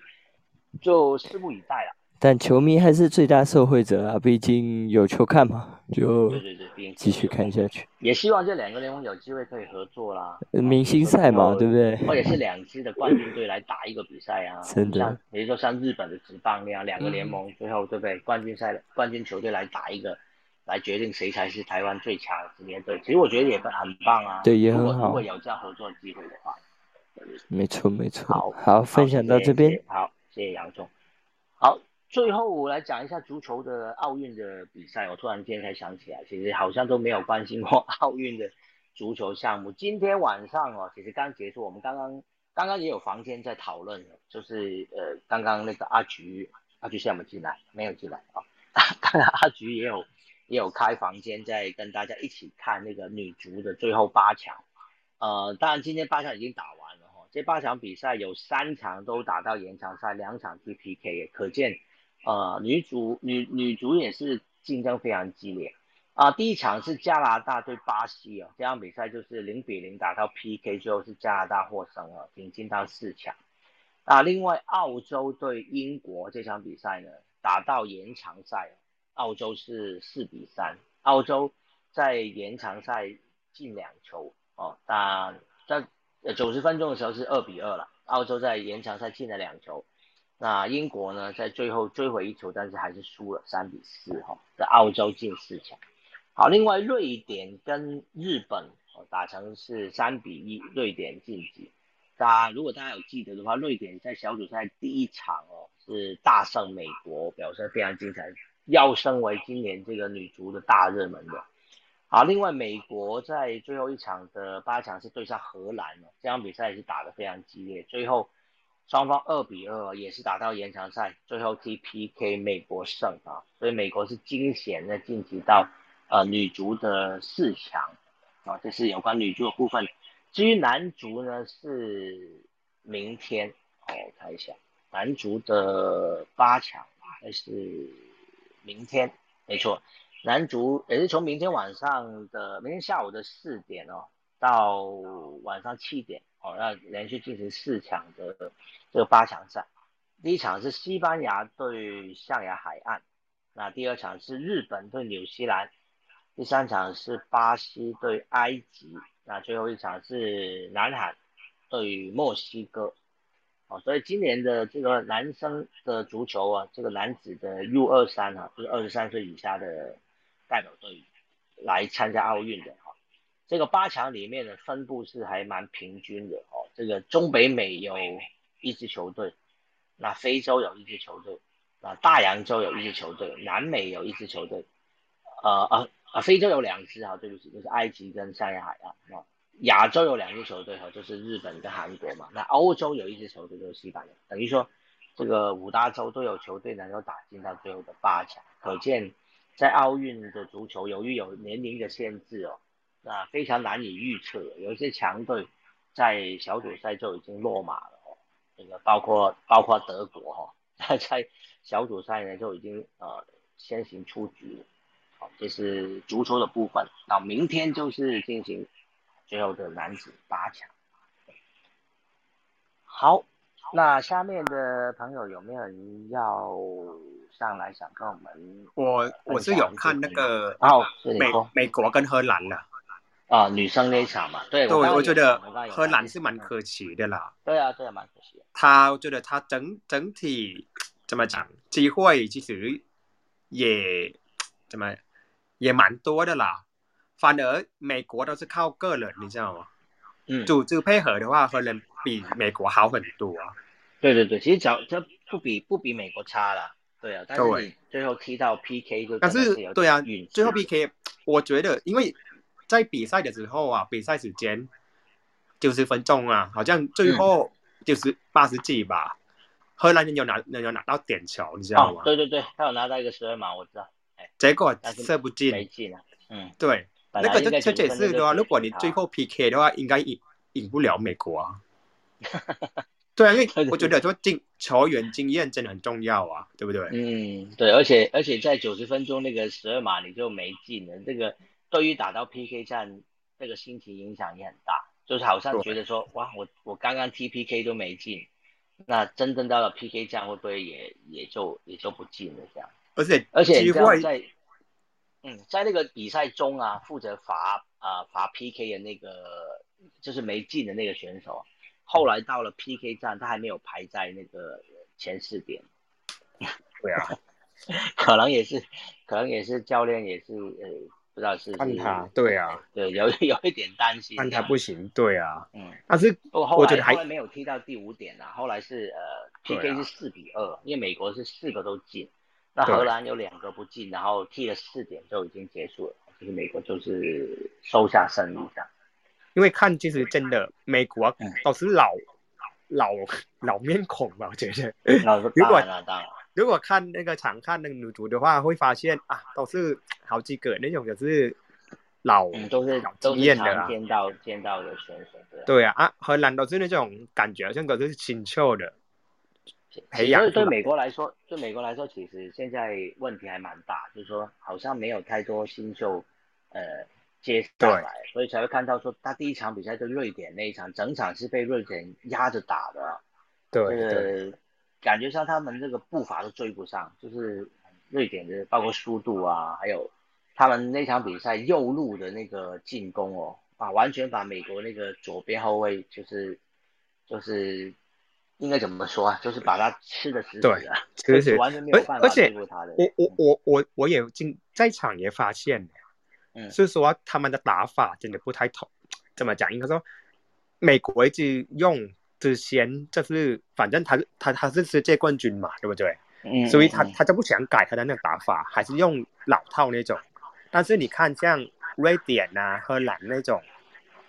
[SPEAKER 1] 就拭目以待了。
[SPEAKER 5] 但球迷还是最大受惠者啊，毕竟有球看嘛，就
[SPEAKER 1] 对对对，
[SPEAKER 5] 继续看下去。
[SPEAKER 1] 也希望这两个联盟有机会可以合作啦，
[SPEAKER 5] 明星赛嘛，对不对？
[SPEAKER 1] 或者是两支的冠军队来打一个比赛啊，[LAUGHS]
[SPEAKER 5] 真的。
[SPEAKER 1] 像比如说像日本的职棒那样，两个联盟最后对不对？冠军赛的冠军球队来打一个，来决定谁才是台湾最强的职业队。其实我觉得也很棒啊，
[SPEAKER 5] 对，也很好。
[SPEAKER 1] 如果有这样合作的机会的话，
[SPEAKER 5] 没错没错。
[SPEAKER 1] 好，
[SPEAKER 5] 好，分享到这边。
[SPEAKER 1] 好，谢谢杨总。好。最后我来讲一下足球的奥运的比赛。我突然间才想起来，其实好像都没有关心过 [LAUGHS] 奥运的足球项目。今天晚上哦，其实刚结束，我们刚刚刚刚也有房间在讨论，就是呃，刚刚那个阿菊，阿菊现在有没进来？没有进来啊。[LAUGHS] 刚刚阿菊也有也有开房间，在跟大家一起看那个女足的最后八强。呃，当然今天八强已经打完这八场比赛有三场都打到延长赛，两场是 PK，可见。呃，女主女女足也是竞争非常激烈啊。第一场是加拿大对巴西啊，这场比赛就是零比零打到 PK，最后是加拿大获胜了，挺进到四强。啊，另外澳洲对英国这场比赛呢，打到延长赛，澳洲是四比三，澳洲在延长赛进两球哦，但在九十分钟的时候是二比二了，澳洲在延长赛进了两球。那英国呢，在最后追回一球，但是还是输了三比四哈，在澳洲进四强。好，另外瑞典跟日本哦打成是三比一，瑞典晋级。大家如果大家有记得的话，瑞典在小组赛第一场哦是大胜美国，表现非常精彩，要升为今年这个女足的大热门的。好，另外美国在最后一场的八强是对上荷兰哦，这场比赛也是打得非常激烈，最后。双方二比二也是打到延长赛，最后踢 PK，美国胜啊，所以美国是惊险的晋级到呃女足的四强啊，这是有关女足的部分。至于男足呢，是明天，我看一下，男足的八强还是明天，没错，男足也是从明天晚上的明天下午的四点哦，到晚上七点。哦，要连续进行四场的这个八强赛，第一场是西班牙对象牙海岸，那第二场是日本对纽西兰，第三场是巴西对埃及，那最后一场是南韩对墨西哥。哦，所以今年的这个男生的足球啊，这个男子的 U 二三啊，就是二十三岁以下的代表队来参加奥运的哈。这个八强里面的分布是还蛮平均的哦。这个中北美有一支球队，那非洲有一支球队，那大洋洲有一支球队，南美有一支球队，呃呃啊，非洲有两支啊，对不起，就是埃及跟塞亚海岸。那亚洲有两支球队哈，就是日本跟韩国嘛。那欧洲有一支球队就是西班牙，等于说这个五大洲都有球队能够打进到最后的八强，可见在奥运的足球由于有年龄的限制哦，那非常难以预测，有一些强队在小组赛就已经落马了哦，这个包括包括德国哈，[LAUGHS] 在在小组赛呢就已经呃先行出局了。好，这是足球的部分。那明天就是进行最后的男子八强。好，那下面的朋友有没有人要上来想跟我们？
[SPEAKER 3] 我我是有看那个
[SPEAKER 1] 哦，
[SPEAKER 3] 美美国跟荷兰的
[SPEAKER 1] 啊，女生那一场嘛。对，
[SPEAKER 3] 对，我觉得荷兰是蛮可惜的啦。
[SPEAKER 1] 对啊，对啊，蛮可惜。
[SPEAKER 3] 他我觉得他整整体怎么讲，机会其实也怎么？也蛮多的啦，反而美国都是靠个人，你知道吗？
[SPEAKER 1] 嗯，
[SPEAKER 3] 组织配合的话，可能比美国好很多啊。
[SPEAKER 1] 对对对，其实讲这不比不比美国差了，对啊。但是你最后踢到 PK 就
[SPEAKER 3] 但是对啊，最后
[SPEAKER 1] PK，
[SPEAKER 3] 我觉得因为在比赛的时候啊，比赛时间九十分钟啊，好像最后就是八十几吧，荷兰人有拿有拿到点球，你知道吗？
[SPEAKER 1] 对对对，他有拿到一个十二码，我知道。
[SPEAKER 3] 结果射不进，
[SPEAKER 1] 没进啊。嗯，
[SPEAKER 3] 对，那个就这解释的话，如果你最后 PK 的话，应该赢赢不了美国啊。[LAUGHS] 对啊，因为我觉得说经球员经验真的很重要啊，对不对？
[SPEAKER 1] 嗯，对，而且而且在九十分钟那个十二码你就没进了，这个对于打到 PK 战这个心情影响也很大，就是好像觉得说哇，我我刚刚踢 PK 都没进，那真正到了 PK 战会不会也也就也就不进了这样？
[SPEAKER 3] 而且
[SPEAKER 1] 而且在，嗯，在那个比赛中啊，负责罚啊罚 PK 的那个就是没进的那个选手，后来到了 PK 战，他还没有排在那个前四点。
[SPEAKER 3] 对啊，[LAUGHS]
[SPEAKER 1] 可能也是，可能也是教练也是呃，不知道是
[SPEAKER 3] 看他，对啊，
[SPEAKER 1] 对，有 [LAUGHS] 有一点担心，
[SPEAKER 3] 看他不行，对啊，
[SPEAKER 1] 嗯，
[SPEAKER 3] 但是我觉得还
[SPEAKER 1] 没有踢到第五点啊，后来是呃 PK 是四比二，因为美国是四个都进。那荷兰有两个不进，然后踢了四点就已经结束了，就是美国就是收下胜利这样。
[SPEAKER 3] 因为看其实真的美国都是老老老面孔吧，我觉得。如果如果看那个常看那个女足的话，会发现啊，都是好几个那种就是老
[SPEAKER 1] 都是
[SPEAKER 3] 经验的
[SPEAKER 1] 见到见到的选手。
[SPEAKER 3] 对啊啊，荷兰都是那种感觉，像都是新秀的。
[SPEAKER 1] 所以对美国来说，对美国来说，其实现在问题还蛮大，就是说好像没有太多新秀，呃，接下来，所以才会看到说他第一场比赛跟瑞典那一场，整场是被瑞典压着打的，
[SPEAKER 3] 对，
[SPEAKER 1] 这个感觉上他们这个步伐都追不上，就是瑞典的包括速度啊，还有他们那场比赛右路的那个进攻哦，啊，完全把美国那个左边后卫就是就是。应该怎么说啊？就是把他吃的死死的，
[SPEAKER 3] 吃死，[LAUGHS]
[SPEAKER 1] 完全没有办法对付他的。
[SPEAKER 3] 我我我我我也进在场也发现，
[SPEAKER 1] 嗯，
[SPEAKER 3] 是说他们的打法真的不太同。[TSK] 怎么讲？应该说美国一直用之前就是反正他他他是世界冠军嘛，对不对？
[SPEAKER 1] 嗯，
[SPEAKER 3] 所以他他就不想改他的那个打法，还是用老套那种。但是你看像瑞典啊、荷兰那种。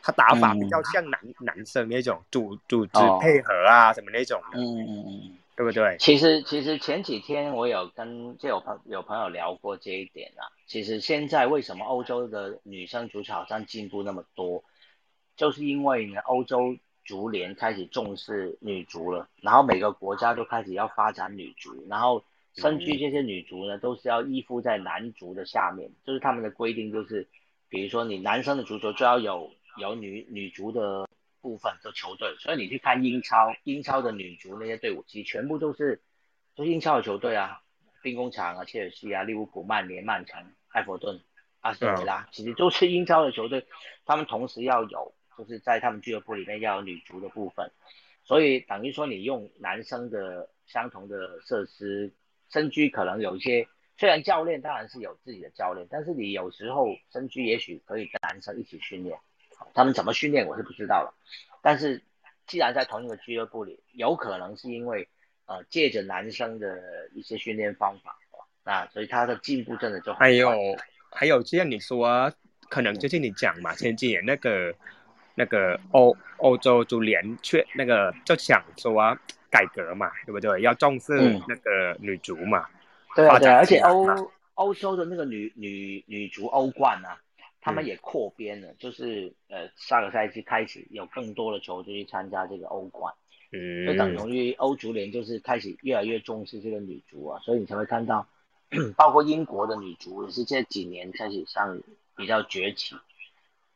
[SPEAKER 3] 他打法比较像男男生那种组组织配合啊什么那种
[SPEAKER 1] 的，嗯嗯嗯，
[SPEAKER 3] 对不对？
[SPEAKER 1] 其实其实前几天我有跟就有朋有朋友聊过这一点啊。其实现在为什么欧洲的女生足球好像进步那么多，就是因为呢欧洲足联开始重视女足了，然后每个国家都开始要发展女足，然后身居这些女足呢都是要依附在男足的下面，就是他们的规定就是，比如说你男生的足球就要有。有女女足的部分的球队，所以你去看英超，英超的女足那些队伍，其实全部都是，都是英超的球队啊，兵工厂啊，切尔西啊，利物浦、曼联、曼城、埃弗顿、阿斯顿维拉，其实都是英超的球队，他们同时要有，就是在他们俱乐部里面要有女足的部分，所以等于说你用男生的相同的设施，身居可能有一些，虽然教练当然是有自己的教练，但是你有时候身居也许可以跟男生一起训练。他们怎么训练我是不知道了，但是既然在同一个俱乐部里，有可能是因为呃借着男生的一些训练方法，那所以他的进步真的就
[SPEAKER 3] 还有还有这样你说，可能就是你讲嘛，前几年那个那个欧欧洲足联却那个就想说改革嘛，对不对？要重视那个女足嘛。
[SPEAKER 1] 对啊，对，而且欧欧洲的那个女女女足欧冠啊，他们也扩编了，就是呃下个赛季开始有更多的球队去参加这个欧冠，
[SPEAKER 3] 嗯，
[SPEAKER 1] 就等同于欧足联就是开始越来越重视这个女足啊，所以你才会看到，包括英国的女足也是这几年开始上比较崛起，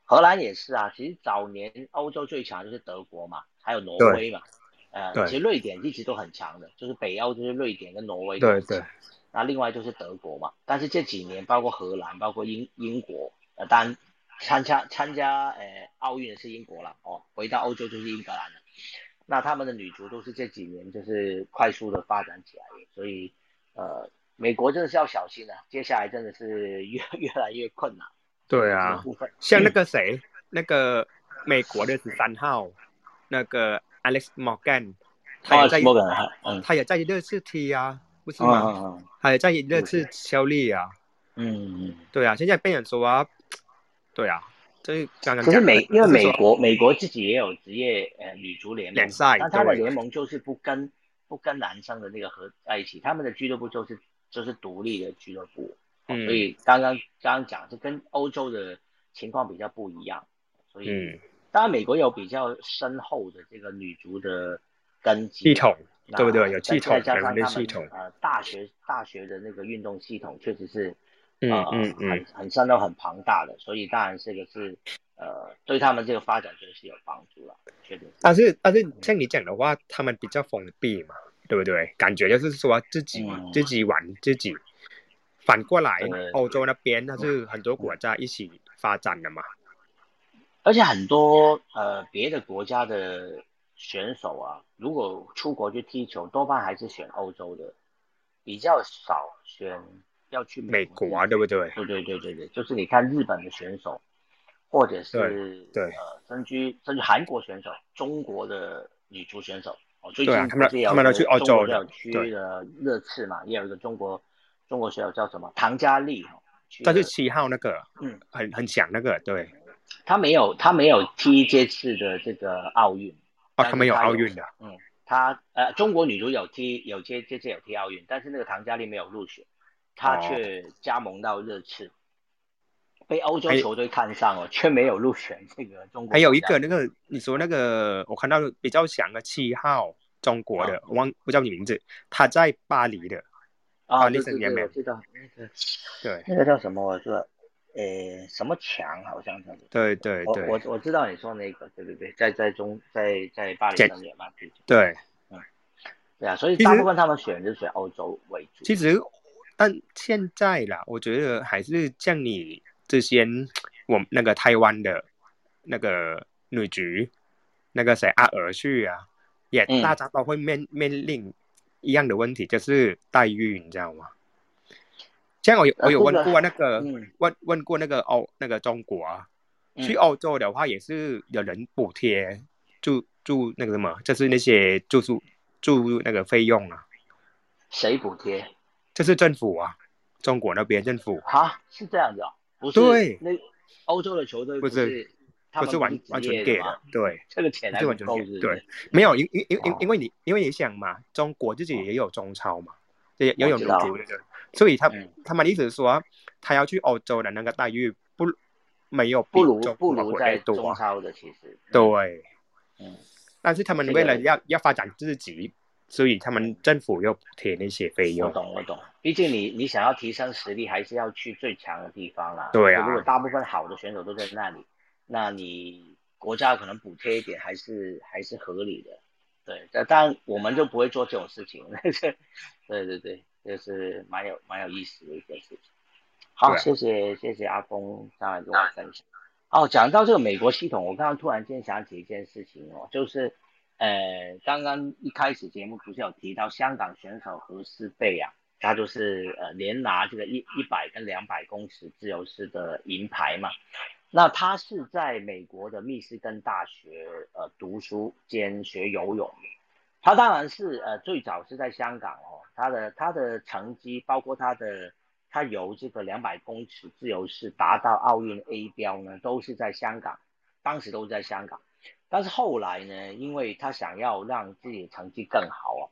[SPEAKER 1] 荷兰也是啊，其实早年欧洲最强就是德国嘛，还有挪威嘛，呃，其实瑞典一直都很强的，就是北欧就是瑞典跟挪威，
[SPEAKER 3] 对对。
[SPEAKER 1] 那另外就是德国嘛，但是这几年包括荷兰，包括英英国，呃，当然参加参加呃奥运的是英国了哦，回到欧洲就是英格兰了。那他们的女足都是这几年就是快速的发展起来，所以呃，美国真的是要小心啊，接下来真的是越 [LAUGHS] 越来越困难。
[SPEAKER 3] 对啊，像那个谁，那个美国的十三号，那个 Alex Morgan，他也在，他也在热刺踢啊。不是吗？还在热刺效力啊。
[SPEAKER 1] 嗯嗯，
[SPEAKER 3] 对啊，现在变人说啊，对啊，这刚刚
[SPEAKER 1] 可是美，因为美国美国自己也有职业呃女足联
[SPEAKER 3] 联赛，
[SPEAKER 1] 那他的联盟就是不跟不跟男生的那个合在一起，他们的俱乐部就是就是独立的俱乐部。嗯，所以刚刚刚刚讲是跟欧洲的情况比较不一样，所以当然美国有比较深厚的这个女足的根基
[SPEAKER 3] 系统。对不对？有系统，
[SPEAKER 1] 加上
[SPEAKER 3] 他们
[SPEAKER 1] 呃大学大学的那个运动系统，确实是
[SPEAKER 3] 呃
[SPEAKER 1] 很很深都很庞大的，所以当然这个是呃对他们这个发展就是有帮助了，确定。
[SPEAKER 3] 但是但是像你讲的话，他们比较封闭嘛，对不对？感觉就是说自己自己玩自己。反过来，欧洲那边它是很多国家一起发展的嘛，
[SPEAKER 1] 而且很多呃别的国家的。选手啊，如果出国去踢球，多半还是选欧洲的，比较少选要去
[SPEAKER 3] 美国啊，对不对？
[SPEAKER 1] 对对对对对，就是你看日本的选手，或者是
[SPEAKER 3] 对
[SPEAKER 1] 呃，甚至甚至韩国选手、中国的女足选手，哦，最
[SPEAKER 3] 近
[SPEAKER 1] 他们
[SPEAKER 3] 他们都去澳洲
[SPEAKER 1] 要区的热刺嘛，也有一个中国中国选手叫什么唐佳丽哦，
[SPEAKER 3] 他是七号那个，嗯，很很强那个，对，
[SPEAKER 1] 他没有他没有踢这次的这个奥运。
[SPEAKER 3] 哦，他没有奥运的。
[SPEAKER 1] 嗯，他呃，中国女足有踢，有接这次有踢奥运，但是那个唐佳丽没有入选，她却加盟到热刺，被欧洲球队看上了，却没有入选这个中国。
[SPEAKER 3] 还有一个那个你说那个，我看到比较强的七号中国的，我忘不叫你名字，他在巴黎的。
[SPEAKER 1] 啊，对对对，我知道那个，
[SPEAKER 3] 对，
[SPEAKER 1] 那个叫什么？我说。呃，什么强？好像叫。
[SPEAKER 3] 对对对，
[SPEAKER 1] 我我知道你说那个，对对对，在在中在在巴黎圣日耳曼
[SPEAKER 3] 对，
[SPEAKER 1] 嗯，对啊，所以大部分他们选就选欧洲为主。
[SPEAKER 3] 其实，但现在啦，我觉得还是像你之前，我那个台湾的那个女局，那个谁阿尔去啊，也大家都会面面临一样的问题，就是待遇，你知道吗？像我有我有问过那个问问过那个欧那个中国啊，去欧洲的话也是有人补贴住住那个什么，就是那些住宿住那个费用啊。
[SPEAKER 1] 谁补贴？
[SPEAKER 3] 就是政府啊，中国那边政府。
[SPEAKER 1] 啊，是这样子啊？不是。对。那欧洲的球队
[SPEAKER 3] 不
[SPEAKER 1] 是
[SPEAKER 3] 不是完完全给的，对。
[SPEAKER 1] 这个钱是完全
[SPEAKER 3] 给。对，没有因因因因因为你因为你想嘛，中国自己也有中超嘛，也也有女足的。所以他他们意思是说，他要去欧洲的那个待遇不没有
[SPEAKER 1] 不如不如在中超的其实
[SPEAKER 3] 对，
[SPEAKER 1] 嗯，
[SPEAKER 3] 但是他们为了要要发展自己，所以他们政府又补贴那些费用。
[SPEAKER 1] 我懂我懂，毕竟你你想要提升实力，还是要去最强的地方啦。
[SPEAKER 3] 对啊，
[SPEAKER 1] 如果大部分好的选手都在那里，那你国家可能补贴一点还是还是合理的。对，但当然我们就不会做这种事情。对 [LAUGHS] 对对。这是蛮有蛮有意思的一件事情。好，谢谢谢谢阿峰上来跟我分享。哦，讲到这个美国系统，我刚刚突然间想起一件事情哦，就是呃，刚刚一开始节目不是有提到香港选手何思蓓啊，他就是呃连拿这个一一百跟两百公尺自由式的银牌嘛。那他是在美国的密斯根大学呃读书兼学游泳。他当然是呃最早是在香港哦。他的他的成绩，包括他的他由这个两百公尺自由式达到奥运 A 标呢，都是在香港，当时都是在香港。但是后来呢，因为他想要让自己的成绩更好啊，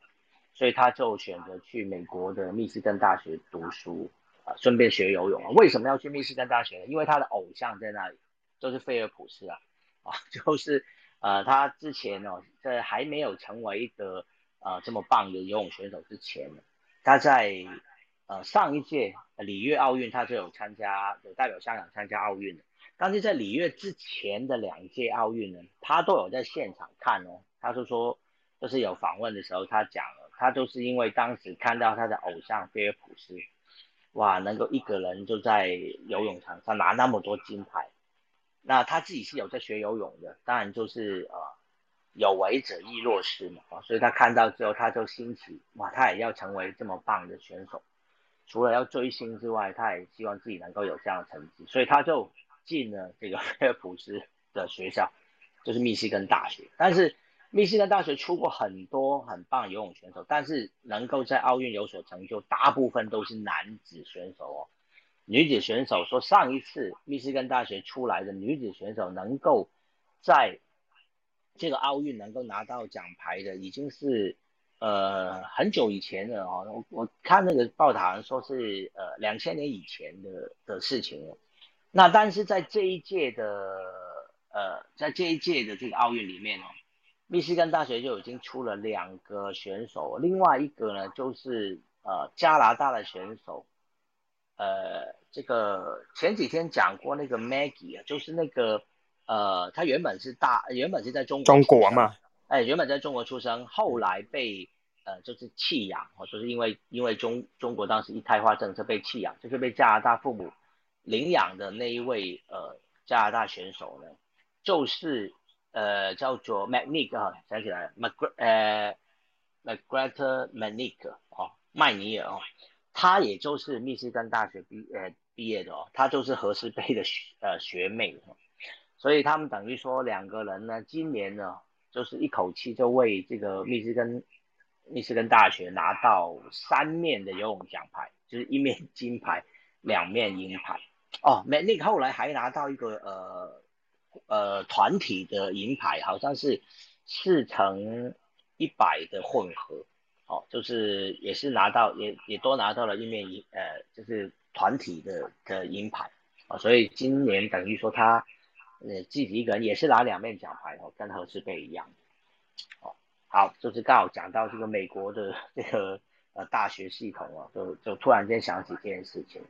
[SPEAKER 1] 所以他就选择去美国的密西根大学读书啊，顺便学游泳啊。为什么要去密西根大学呢？因为他的偶像在那里，就是菲尔普斯啊，啊，[LAUGHS] 就是呃，他之前哦，在还没有成为一个呃这么棒的游泳选手之前呢，他在呃上一届里约奥运他就有参加，有代表香港参加奥运的。但是在里约之前的两届奥运呢，他都有在现场看哦。他就说，就是有访问的时候，他讲了，他就是因为当时看到他的偶像菲尔普斯，哇，能够一个人就在游泳场上拿那么多金牌，那他自己是有在学游泳的，当然就是呃，有为者亦若是嘛，啊，所以他看到之后，他就兴起，哇，他也要成为这么棒的选手，除了要追星之外，他也希望自己能够有这样的成绩，所以他就。进了这个 [LAUGHS] 菲尔普斯的学校，就是密西根大学。但是密西根大学出过很多很棒游泳选手，但是能够在奥运有所成就，大部分都是男子选手哦。女子选手说，上一次密西根大学出来的女子选手能够在这个奥运能够拿到奖牌的，已经是呃很久以前了哦。我我看那个报道说是呃两千年以前的的事情了。那但是在这一届的呃，在这一届的这个奥运里面哦，密西根大学就已经出了两个选手，另外一个呢就是呃加拿大的选手，呃这个前几天讲过那个 Maggie 啊，就是那个呃他原本是大原本是在中国
[SPEAKER 3] 中国嘛，
[SPEAKER 1] 哎原本在中国出生，后来被呃就是弃养哦，就是因为因为中中国当时一胎化政策被弃养，就是被加拿大父母。领养的那一位呃加拿大选手呢，就是呃叫做 Magnic 啊，想起来 Mag 呃 Magret Magnic 哦，麦尼尔哦，他也就是密西根大学毕呃毕业的哦，他就是何诗蓓的学呃学妹哦，所以他们等于说两个人呢，今年呢就是一口气就为这个密西根密西根大学拿到三面的游泳奖牌，就是一面金牌，两面银牌。哦，Manic 后来还拿到一个呃呃团体的银牌，好像是四乘一百的混合，哦，就是也是拿到也也多拿到了一面银呃就是团体的的银牌，啊，所以今年等于说他呃自己一个人也是拿两面奖牌哦，跟何诗蓓一样，哦，好，就是刚好讲到这个美国的这个呃大学系统哦，就就突然间想起这件事情。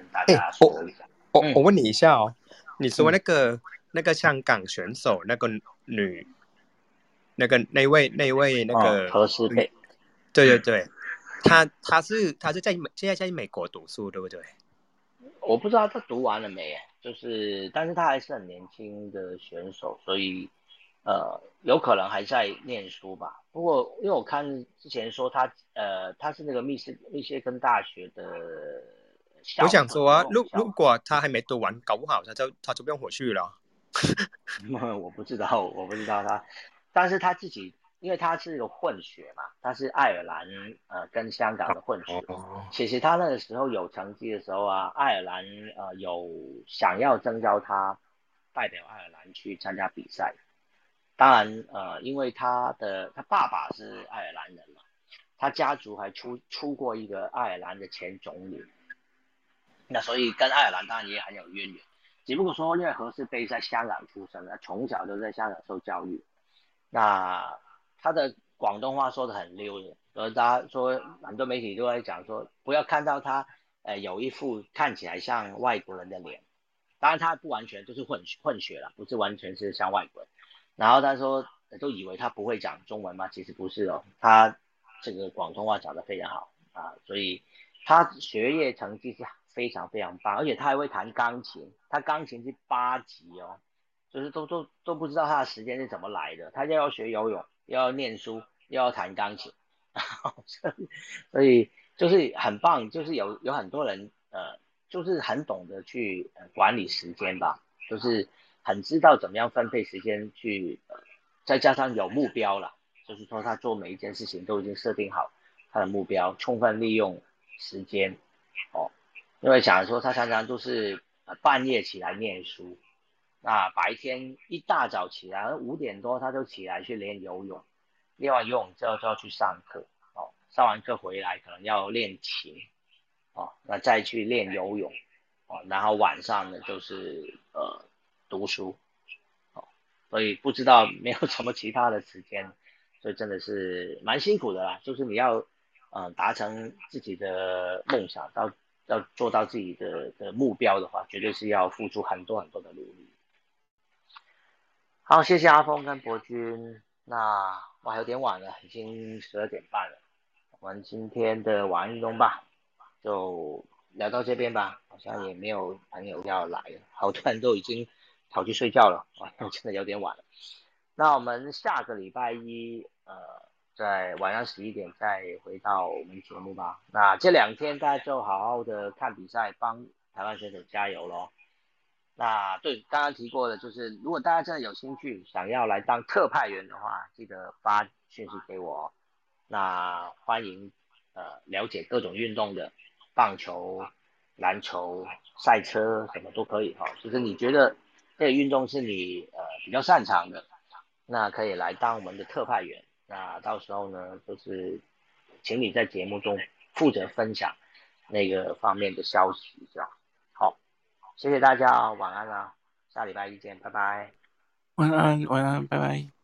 [SPEAKER 1] 跟大家说一下，我
[SPEAKER 3] 我问你一下哦，你说那个那个香港选手那个女，那个那位那位那个
[SPEAKER 1] 何诗蓓，
[SPEAKER 3] 对对对，她她是她是在美现在在美国读书对不对？
[SPEAKER 1] 我不知道她读完了没，就是但是她还是很年轻的选手，所以呃有可能还在念书吧。不过因为我看之前说她呃她是那个密斯密歇根大学的。
[SPEAKER 3] 我想说啊，如如果他还没读完，搞不好他就他就不用回去了。[LAUGHS]
[SPEAKER 1] 我不知道，我不知道他，但是他自己，因为他是个混血嘛，他是爱尔兰呃跟香港的混血。其实他那个时候有成绩的时候啊，爱尔兰呃有想要征召他代表爱尔兰去参加比赛。当然呃，因为他的他爸爸是爱尔兰人嘛，他家族还出出过一个爱尔兰的前总理。那所以跟爱尔兰当然也很有渊源，只不过说因为何世蓓在香港出生的，从小就在香港受教育，那他的广东话说的很溜的，所以大家说很多媒体都在讲说，不要看到他，呃，有一副看起来像外国人的脸，当然他不完全就是混混血了，不是完全是像外国人。然后他说都以为他不会讲中文嘛，其实不是哦，他这个广东话讲得非常好啊，所以他学业成绩是。非常非常棒，而且他还会弹钢琴，他钢琴是八级哦，就是都都都不知道他的时间是怎么来的，他又要学游泳，又要念书，又要弹钢琴，[LAUGHS] 所以就是很棒，就是有有很多人呃，就是很懂得去管理时间吧，就是很知道怎么样分配时间去，再加上有目标了，就是说他做每一件事情都已经设定好他的目标，充分利用时间哦。因为讲说他常常都是半夜起来念书，那白天一大早起来五点多他就起来去练游泳，练完游泳之后就要去上课哦，上完课回来可能要练琴哦，那再去练游泳哦，然后晚上呢就是呃读书哦，所以不知道没有什么其他的时间，所以真的是蛮辛苦的啦，就是你要嗯达成自己的梦想到。要做到自己的的目标的话，绝对是要付出很多很多的努力。好，谢谢阿峰跟博君。那我还有点晚了，已经十二点半了。我们今天的晚安运动吧，就聊到这边吧。好像也没有朋友要来了，好多人都已经跑去睡觉了。[LAUGHS] 哇，真的有点晚了。那我们下个礼拜一，呃。在晚上十一点再回到我们节目吧。那这两天大家就好好的看比赛，帮台湾选手加油喽。那对刚刚提过的，就是如果大家真的有兴趣想要来当特派员的话，记得发讯息给我。那欢迎呃了解各种运动的，棒球、篮球、赛车什么都可以哈。就是你觉得这个运动是你呃比较擅长的，那可以来当我们的特派员。那到时候呢，就是请你在节目中负责分享那个方面的消息，这样好。谢谢大家啊，晚安啦，下礼拜一见，拜拜。
[SPEAKER 4] 晚安，晚安，拜拜。